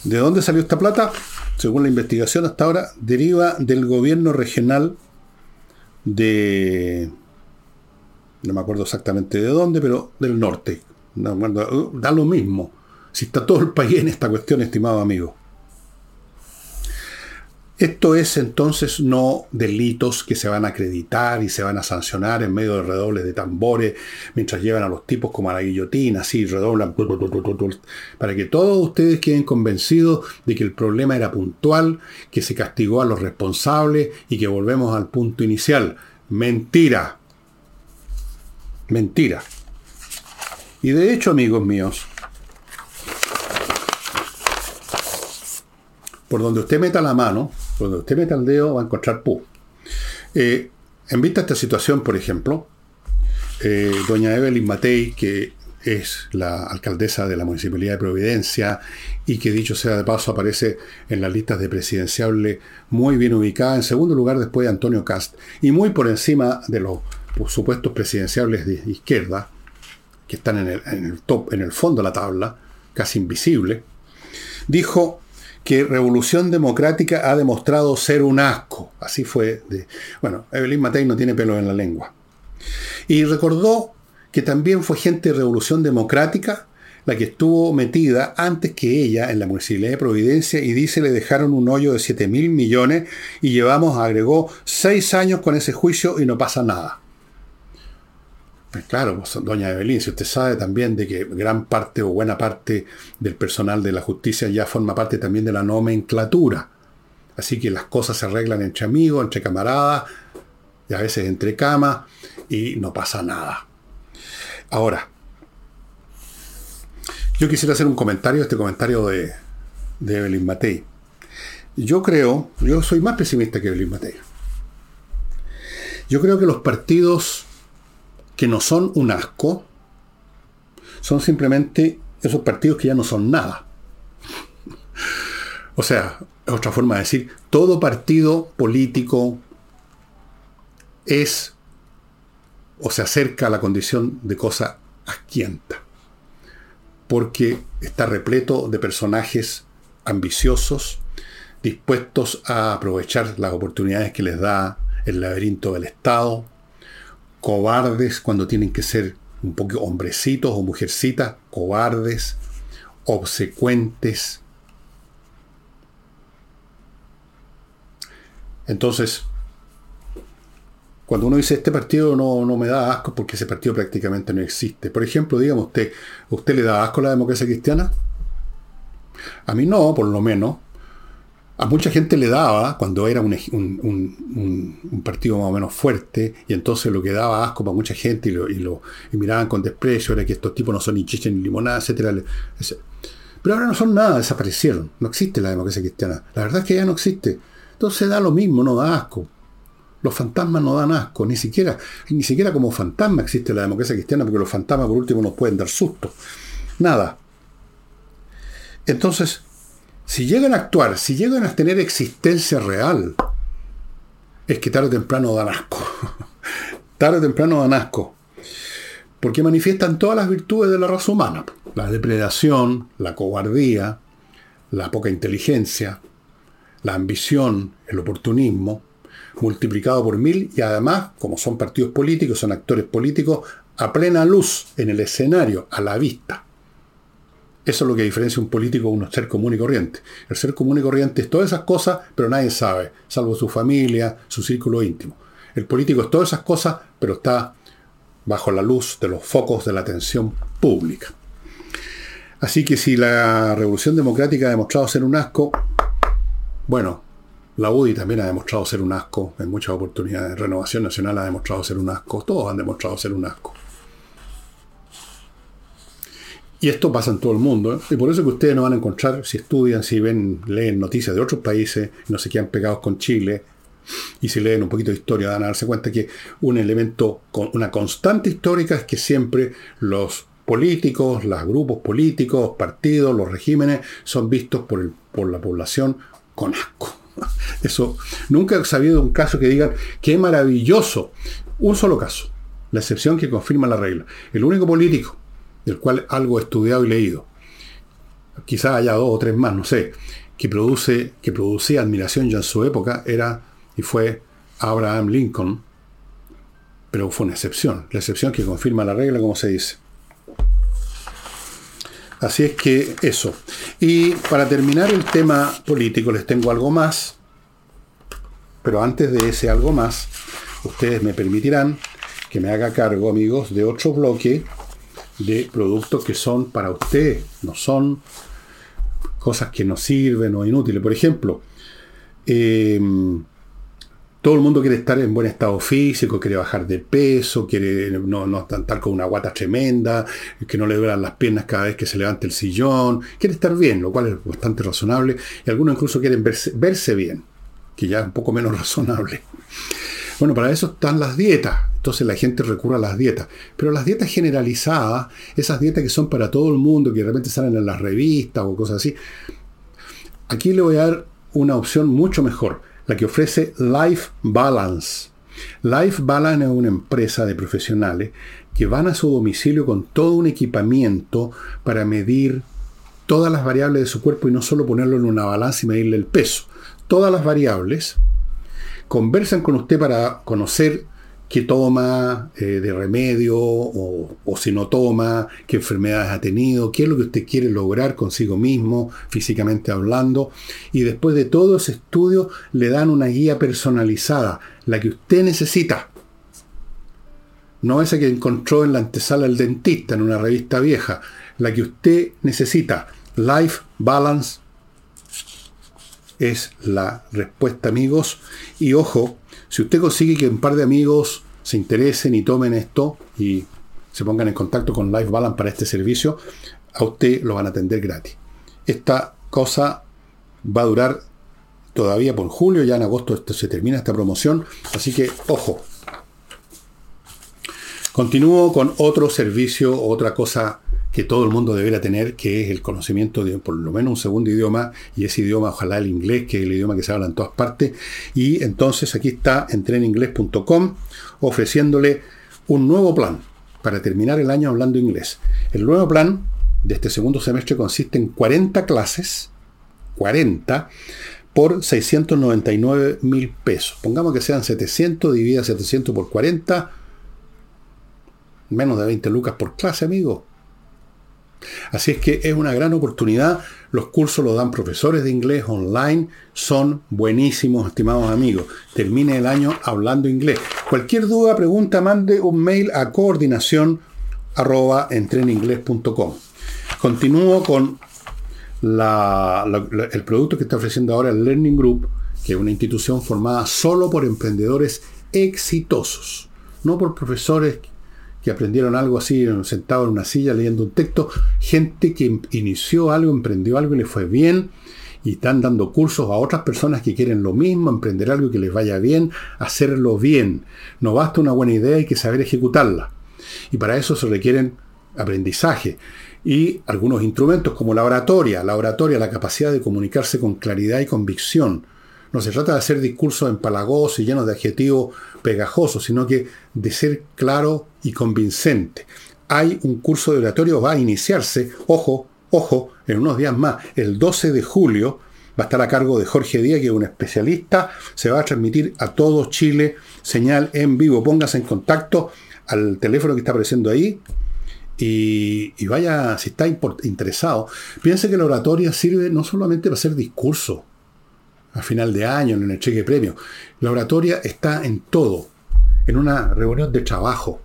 ¿De dónde salió esta plata? según la investigación hasta ahora, deriva del gobierno regional de... No me acuerdo exactamente de dónde, pero del norte. Da lo mismo. Si está todo el país en esta cuestión, estimado amigo. Esto es entonces no delitos que se van a acreditar y se van a sancionar en medio de redobles de tambores mientras llevan a los tipos como a la guillotina, así redoblan, para que todos ustedes queden convencidos de que el problema era puntual, que se castigó a los responsables y que volvemos al punto inicial. Mentira. Mentira. Y de hecho, amigos míos, por donde usted meta la mano, cuando usted meta el dedo va a encontrar pu. Eh, en vista de esta situación, por ejemplo, eh, doña Evelyn Matei, que es la alcaldesa de la Municipalidad de Providencia y que dicho sea de paso aparece en las listas de presidenciable muy bien ubicada, en segundo lugar después de Antonio Cast y muy por encima de los supuestos presidenciables de izquierda, que están en el, top, en el fondo de la tabla, casi invisible, dijo que Revolución Democrática ha demostrado ser un asco. Así fue. De, bueno, Evelyn Matei no tiene pelo en la lengua. Y recordó que también fue gente de Revolución Democrática la que estuvo metida antes que ella en la Municipalidad de Providencia y dice le dejaron un hoyo de 7 mil millones y llevamos, agregó, seis años con ese juicio y no pasa nada. Pues claro, doña Evelyn, si usted sabe también de que gran parte o buena parte del personal de la justicia ya forma parte también de la nomenclatura. Así que las cosas se arreglan entre amigos, entre camaradas, y a veces entre camas, y no pasa nada. Ahora, yo quisiera hacer un comentario, este comentario de, de Evelyn Matei. Yo creo, yo soy más pesimista que Evelyn Matei. Yo creo que los partidos que no son un asco, son simplemente esos partidos que ya no son nada. O sea, es otra forma de decir, todo partido político es o se acerca a la condición de cosa asquienta, porque está repleto de personajes ambiciosos, dispuestos a aprovechar las oportunidades que les da el laberinto del Estado, cobardes cuando tienen que ser un poco hombrecitos o mujercitas, cobardes, obsecuentes. Entonces, cuando uno dice este partido no, no, me da asco porque ese partido prácticamente no existe. Por ejemplo, dígame usted, ¿usted le da asco a la democracia cristiana? A mí no, por lo menos a mucha gente le daba, cuando era un, partido más o menos fuerte, y entonces lo que daba asco para mucha gente y lo, miraban con desprecio era que estos tipos no son ni chicha ni limonada, etc. Pero ahora no son nada, desaparecieron. No existe la democracia cristiana. La verdad es que ya no existe. Entonces da lo mismo, no da asco. Los fantasmas no dan asco, ni siquiera, ni siquiera como fantasma existe la democracia cristiana, porque los fantasmas por último nos pueden dar susto. Nada. Entonces, si llegan a actuar, si llegan a tener existencia real, es que tarde o temprano dan asco. tarde o temprano dan asco. porque manifiestan todas las virtudes de la raza humana. La depredación, la cobardía, la poca inteligencia, la ambición, el oportunismo, multiplicado por mil y además, como son partidos políticos, son actores políticos, a plena luz en el escenario, a la vista. Eso es lo que diferencia un político de un ser común y corriente. El ser común y corriente es todas esas cosas, pero nadie sabe, salvo su familia, su círculo íntimo. El político es todas esas cosas, pero está bajo la luz de los focos de la atención pública. Así que si la revolución democrática ha demostrado ser un asco, bueno, la UDI también ha demostrado ser un asco en muchas oportunidades. Renovación Nacional ha demostrado ser un asco. Todos han demostrado ser un asco. Y esto pasa en todo el mundo. ¿eh? Y por eso que ustedes no van a encontrar, si estudian, si ven, leen noticias de otros países, no sé qué han pegados con Chile, y si leen un poquito de historia, van a darse cuenta que un elemento, una constante histórica es que siempre los políticos, los grupos políticos, partidos, los regímenes son vistos por, por la población con asco. Eso, nunca he sabido un caso que digan, qué maravilloso. Un solo caso, la excepción que confirma la regla. El único político del cual algo he estudiado y leído, quizás haya dos o tres más, no sé, que, produce, que producía admiración ya en su época, era y fue Abraham Lincoln, pero fue una excepción, la excepción que confirma la regla, como se dice. Así es que eso. Y para terminar el tema político les tengo algo más, pero antes de ese algo más, ustedes me permitirán que me haga cargo, amigos, de otro bloque de productos que son para usted, no son cosas que no sirven o inútiles. Por ejemplo, eh, todo el mundo quiere estar en buen estado físico, quiere bajar de peso, quiere no, no estar con una guata tremenda, que no le duelan las piernas cada vez que se levante el sillón, quiere estar bien, lo cual es bastante razonable, y algunos incluso quieren verse, bien, que ya es un poco menos razonable. Bueno, para eso están las dietas. Entonces la gente recurre a las dietas. Pero las dietas generalizadas, esas dietas que son para todo el mundo, que de repente salen en las revistas o cosas así, aquí le voy a dar una opción mucho mejor la que ofrece Life Balance. Life Balance es una empresa de profesionales que van a su domicilio con todo un equipamiento para medir todas las variables de su cuerpo y no solo ponerlo en una balanza y medirle el peso. Todas las variables conversan con usted para conocer qué toma eh, de remedio o, si no toma, qué enfermedades ha tenido, qué es lo que usted quiere lograr consigo mismo, físicamente hablando. Y después de todo ese estudio le dan una guía personalizada, la que usted necesita. No esa que encontró en la antesala del dentista en una revista vieja, la que usted necesita. Life Balance es la respuesta, amigos. Y ojo, si usted consigue que un par de amigos se interesen y tomen esto y se pongan en contacto con Life Balance para este servicio, a usted lo van a atender gratis. Esta cosa va a durar todavía por julio, ya en agosto se termina esta promoción, así que ojo. Continúo con otro servicio, otra cosa que todo el mundo debería tener, que es el conocimiento de por lo menos un segundo idioma, y ese idioma ojalá el inglés, que es el idioma que se habla en todas partes. Y entonces aquí está entreninglés.com ofreciéndole un nuevo plan para terminar el año hablando inglés. El nuevo plan de este segundo semestre consiste en 40 clases, 40, por 699 mil pesos. Pongamos que sean 700, divida 700 por 40, menos de 20 lucas por clase, amigo. Así es que es una gran oportunidad. Los cursos los dan profesores de inglés online. Son buenísimos, estimados amigos. Termine el año hablando inglés. Cualquier duda, pregunta, mande un mail a coordinación Continúo con el producto que está ofreciendo ahora el Learning Group, que es una institución formada solo por emprendedores exitosos, no por profesores que aprendieron algo así, sentado en una silla leyendo un texto, gente que inició algo, emprendió algo y le fue bien, y están dando cursos a otras personas que quieren lo mismo, emprender algo que les vaya bien, hacerlo bien. No basta una buena idea, hay que saber ejecutarla. Y para eso se requieren aprendizaje y algunos instrumentos como la oratoria, la oratoria, la capacidad de comunicarse con claridad y convicción, no se trata de hacer discursos empalagosos y llenos de adjetivos pegajosos, sino que de ser claro y convincente. hay un curso de oratorio, va a iniciarse, ojo, ojo, en unos días más, el 12 de julio, va a estar a cargo de Jorge Díaz, que es un especialista, se va a transmitir a todo Chile, señal en vivo. Póngase en contacto al teléfono que está apareciendo ahí y, vaya, si está interesado, piense que la oratoria sirve no solamente para hacer discurso a final de año, en el cheque premio. La oratoria está en todo, en una reunión de trabajo,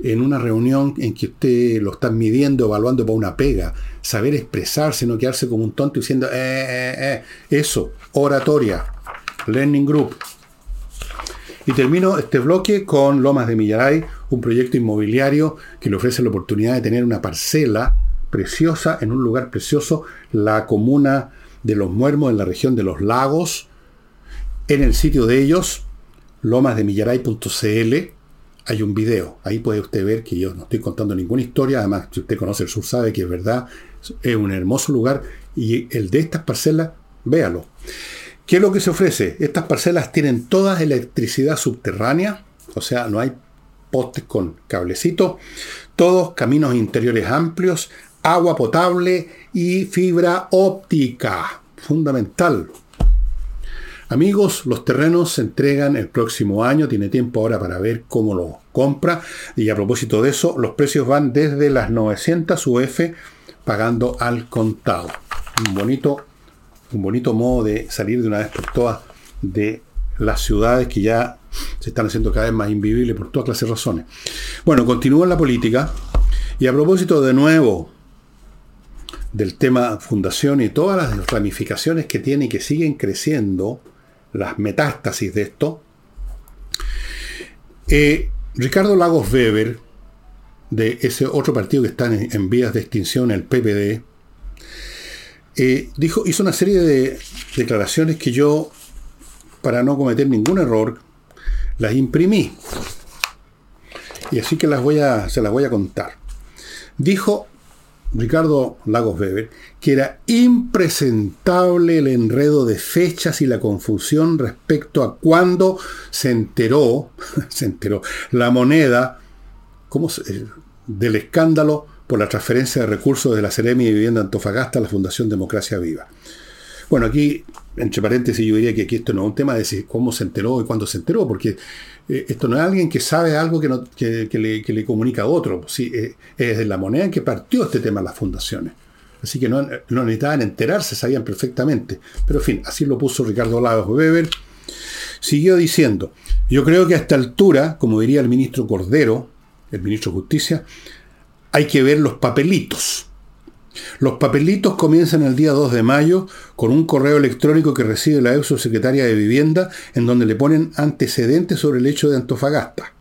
en una reunión en que usted lo está midiendo, evaluando para una pega, saber expresarse, no quedarse como un tonto diciendo, eh, eh, eh, eso, oratoria, learning group. Y termino este bloque con Lomas de Millaray, un proyecto inmobiliario que le ofrece la oportunidad de tener una parcela preciosa en un lugar precioso, la comuna de Los Muermos, en la región de Los Lagos. En el sitio de ellos, lomasdemillaray.cl, hay un video. Ahí puede usted ver que yo no estoy contando ninguna historia. Además, si usted conoce el sur, sabe que es verdad. Es un hermoso lugar. Y el de estas parcelas, véalo. ¿Qué es lo que se ofrece? Estas parcelas tienen toda electricidad subterránea. O sea, no hay postes con cablecito. Todos caminos interiores amplios. Agua potable y fibra óptica. Fundamental. Amigos, los terrenos se entregan el próximo año, tiene tiempo ahora para ver cómo lo compra. Y a propósito de eso, los precios van desde las 900 UF pagando al contado. Un bonito, un bonito modo de salir de una vez por todas de las ciudades que ya se están haciendo cada vez más invivibles por todas clases de razones. Bueno, continúa la política. Y a propósito de nuevo del tema fundación y todas las ramificaciones que tiene y que siguen creciendo, las metástasis de esto, eh, Ricardo Lagos Weber, de ese otro partido que está en, vías de extinción, el PPD, eh, dijo, hizo una serie de declaraciones que yo, para no cometer ningún error, las imprimí. Y así que las voy a, se las voy a contar. Dijo Ricardo Lagos Weber, que era impresentable el enredo de fechas y la confusión respecto a cuándo se enteró, se enteró la moneda ¿cómo del escándalo por la transferencia de recursos de la Seremi de Vivienda Antofagasta a la Fundación Democracia Viva. Bueno, aquí, entre paréntesis, yo diría que aquí esto no es un tema de cómo se enteró y cuándo se enteró, porque eh, esto no es alguien que sabe algo que, no, le, comunica a otro. Sí, eh, es de la moneda en que partió este tema las fundaciones. Así que no, no, necesitaban enterarse, sabían perfectamente. Pero en fin, así lo puso Ricardo Lagos Weber. Siguió diciendo, yo creo que a esta altura, como diría el ministro Cordero, el ministro de Justicia, hay que ver los papelitos. Los papelitos comienzan el día 2 de mayo con un correo electrónico que recibe la ex secretaria de Vivienda en donde le ponen antecedentes sobre el hecho de Antofagasta.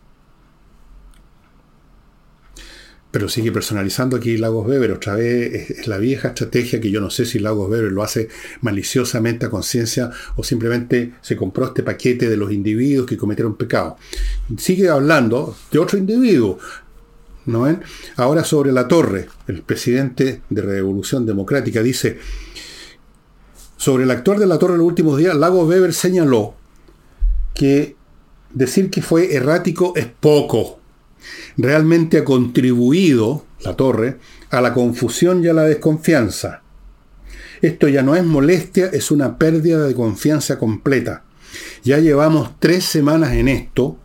Pero sigue personalizando aquí Lagos Weber. Otra vez es la vieja estrategia que yo no sé si Lagos Weber lo hace maliciosamente a conciencia o simplemente se compró este paquete de los individuos que cometieron pecado. Sigue hablando de otro individuo, ¿No? Ahora sobre la torre, el presidente de Revolución Democrática dice, sobre el actor de la torre en los últimos días, Lago Weber señaló que decir que fue errático es poco. Realmente ha contribuido la torre a la confusión y a la desconfianza. Esto ya no es molestia, es una pérdida de confianza completa. Ya llevamos tres semanas en esto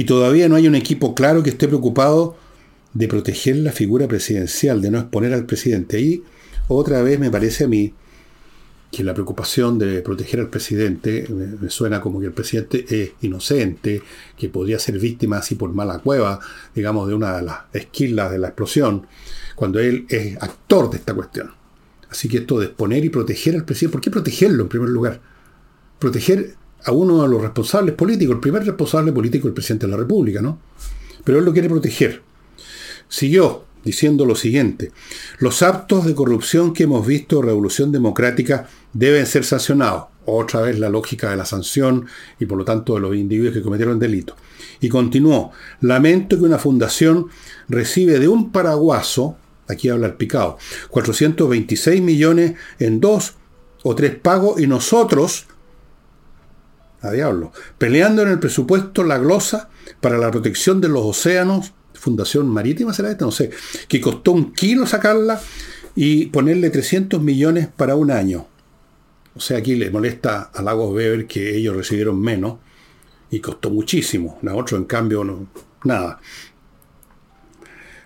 y todavía no hay un equipo claro que esté preocupado de proteger la figura presidencial, de no exponer al presidente. Ahí otra vez me parece a mí que la preocupación de proteger al presidente me, suena como que el presidente es inocente, que podría ser víctima así por mala cueva, digamos, de una de las esquilas de la explosión, cuando él es actor de esta cuestión. Así que esto de exponer y proteger al presidente, ¿por qué protegerlo en primer lugar? Proteger a uno de los responsables políticos, el primer responsable político, el presidente de la República, ¿no? Pero él lo quiere proteger. Siguió diciendo lo siguiente, los actos de corrupción que hemos visto en Revolución Democrática deben ser sancionados. Otra vez la lógica de la sanción y por lo tanto de los individuos que cometieron delito. Y continuó, lamento que una fundación recibe de un paraguaso, aquí habla el picado, 426 millones en dos o tres pagos y nosotros a diablo, peleando en el presupuesto la glosa para la protección de los océanos fundación marítima, será esta, no sé, que costó un kilo sacarla y ponerle 300 millones para un año. O sea, aquí le molesta a Lagos Weber que ellos recibieron menos y costó muchísimo. A otro, en cambio, nada.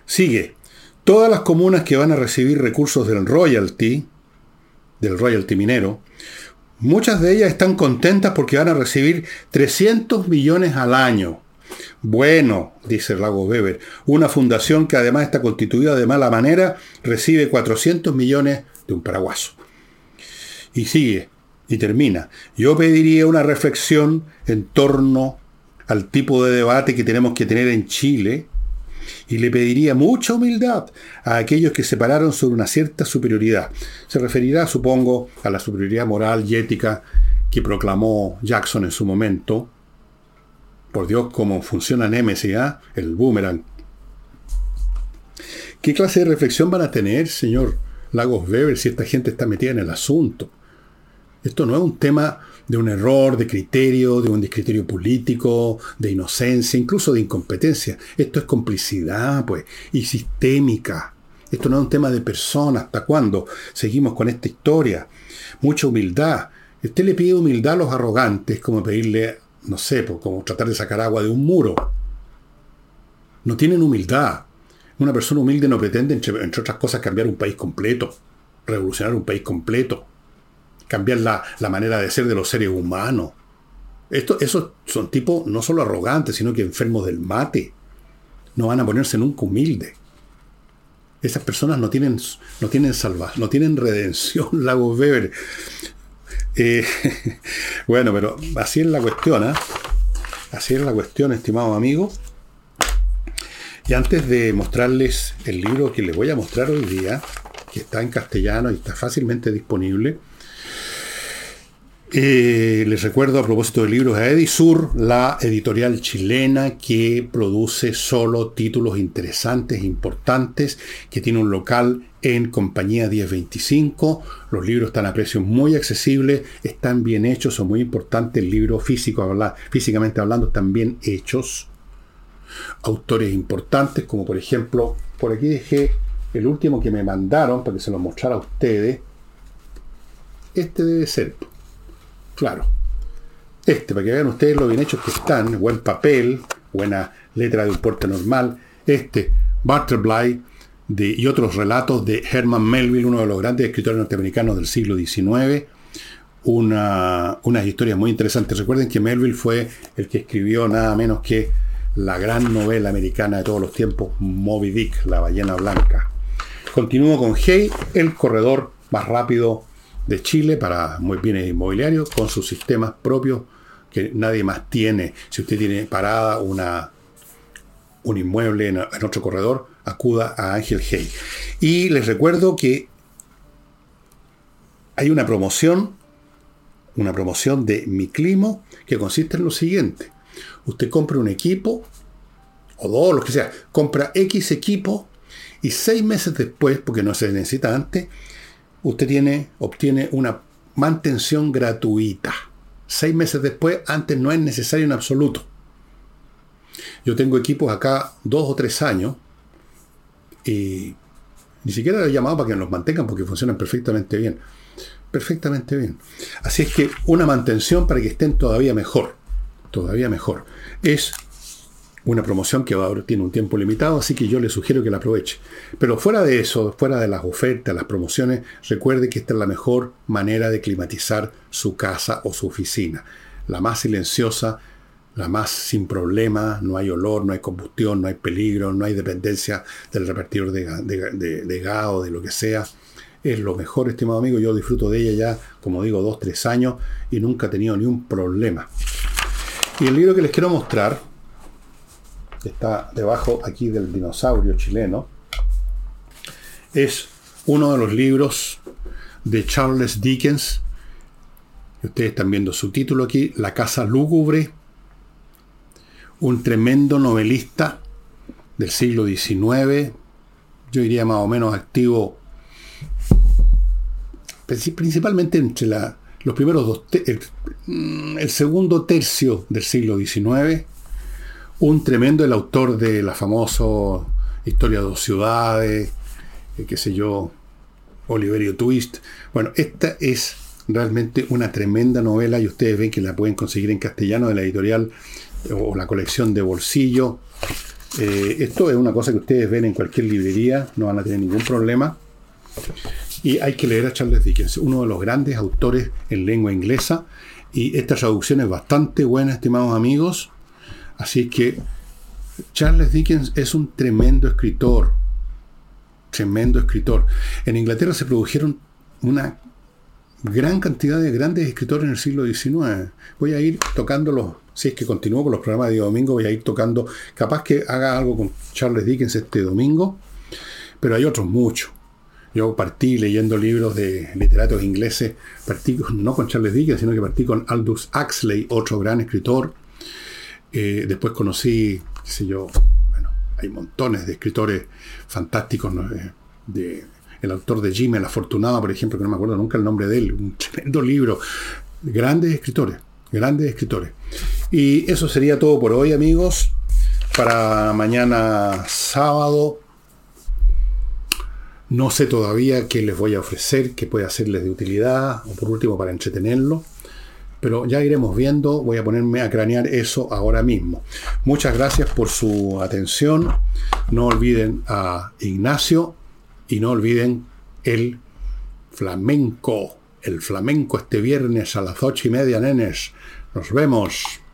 Sigue. Todas las comunas que van a recibir recursos del royalty, del royalty minero, muchas de ellas están contentas porque van a recibir 300 millones al año. Bueno, dice Lagos Weber, una fundación que además está constituida de mala manera recibe 400 millones de un paraguaso. Y sigue, y termina. Yo pediría una reflexión en torno al tipo de debate que tenemos que tener en Chile y le pediría mucha humildad a aquellos que se pararon sobre una cierta superioridad. Se referirá, supongo, a la superioridad moral y ética que proclamó Jackson en su momento. Por Dios, cómo funciona Nemesis, ¿ah? el boomerang. ¿Qué clase de reflexión van a tener, señor Lagos Weber, si esta gente está metida en el asunto? Esto no es un tema de un error, de criterio, de un discriterio político, de inocencia, incluso de incompetencia. Esto es complicidad, pues, y sistémica. Esto no es un tema de personas. ¿Hasta cuándo seguimos con esta historia? Mucha humildad. Usted le pide humildad a los arrogantes, como pedirle, no sé, pues, como tratar de sacar agua de un muro. No tienen humildad. Una persona humilde no pretende, entre otras cosas, cambiar un país completo, revolucionar un país completo cambiar la, manera de ser de los seres humanos. Esto, esos son tipos no solo arrogantes, sino que enfermos del mate. No van a ponerse nunca humildes. Esas personas no tienen, no tienen no tienen redención, Lagos Weber. Eh, bueno, pero así es la cuestión, ¿eh? Así es la cuestión, estimado amigo. Y antes de mostrarles el libro que les voy a mostrar hoy día, que está en castellano y está fácilmente disponible, les recuerdo a propósito de libros a Edisur, la editorial chilena que produce solo títulos interesantes, importantes, que tiene un local en compañía 1025. Los libros están a precios muy accesibles, están bien hechos, son muy importantes. El libro físico, físicamente hablando, están bien hechos. Autores importantes, como por ejemplo, por aquí dejé el último que me mandaron para que se lo mostrara a ustedes. Este debe ser Claro. Este, para que vean ustedes lo bien hechos que están, buen papel, buena letra de un porte normal. Este, Butterfly, de, y otros relatos de Herman Melville, uno de los grandes escritores norteamericanos del siglo XIX. Una, unas historias muy interesantes. Recuerden que Melville fue el que escribió nada menos que la gran novela americana de todos los tiempos, Moby Dick, la ballena blanca. Continúo con Hay, el corredor más rápido de Chile para muy bienes inmobiliarios con sus sistemas propios que nadie más tiene. Si usted tiene parada una, un inmueble en, otro corredor, acuda a Ángel Hey. Y les recuerdo que hay una promoción, una promoción de Mi Climo que consiste en lo siguiente. Usted compra un equipo, o dos, lo que sea, compra X equipo y seis meses después, porque no se necesita antes, usted tiene, obtiene una mantención gratuita. Seis meses después, antes no es necesario en absoluto. Yo tengo equipos acá dos o tres años y ni siquiera he llamado para que los mantengan porque funcionan perfectamente bien. Perfectamente bien. Así es que una mantención para que estén todavía mejor. Todavía mejor. Es una promoción que ahora tiene un tiempo limitado, así que yo le sugiero que la aproveche. Pero fuera de eso, fuera de las ofertas, las promociones, recuerde que esta es la mejor manera de climatizar su casa o su oficina. La más silenciosa, la más sin problema, no hay olor, no hay combustión, no hay peligro, no hay dependencia del repartidor de, de, gas o de lo que sea. Es lo mejor, estimado amigo. Yo disfruto de ella ya, como digo, dos, tres años y nunca he tenido ni un problema. Y el libro que les quiero mostrar, está debajo aquí del dinosaurio chileno, es uno de los libros de Charles Dickens. Ustedes están viendo su título aquí, La Casa Lúgubre, un tremendo novelista del siglo XIX, yo diría más o menos activo principalmente entre los primeros dos, el segundo tercio del siglo XIX, un tremendo, el autor de la famosa Historia de dos ciudades, eh, qué sé yo, Oliverio Twist. Bueno, esta es realmente una tremenda novela y ustedes ven que la pueden conseguir en castellano de la editorial o la colección de bolsillo. Eh, esto es una cosa que ustedes ven en cualquier librería, no van a tener ningún problema. Y hay que leer a Charles Dickens, uno de los grandes autores en lengua inglesa. Y esta traducción es bastante buena, estimados amigos. Así que Charles Dickens es un tremendo escritor. Tremendo escritor. En Inglaterra se produjeron una gran cantidad de grandes escritores en el siglo XIX. Voy a ir tocándolos, si es que continúo con los programas de domingo, voy a ir tocando, capaz que haga algo con Charles Dickens este domingo, pero hay otros muchos. Yo partí leyendo libros de literatos ingleses, partí no con Charles Dickens, sino que partí con Aldous Huxley, otro gran escritor. Eh, después conocí, qué sé yo, bueno, hay montones de escritores fantásticos eh, de el autor de Jimmy el Afortunado, por ejemplo, que no me acuerdo nunca el nombre de él, un tremendo libro. Grandes escritores, grandes escritores. Y eso sería todo por hoy, amigos. Para mañana sábado, no sé todavía qué les voy a ofrecer, qué puede hacerles de utilidad, o por último para entretenerlo. Pero ya iremos viendo, voy a ponerme a cranear eso ahora mismo. Muchas gracias por su atención. No olviden a Ignacio y no olviden el flamenco. El flamenco este viernes a las ocho y media, nenes. Nos vemos.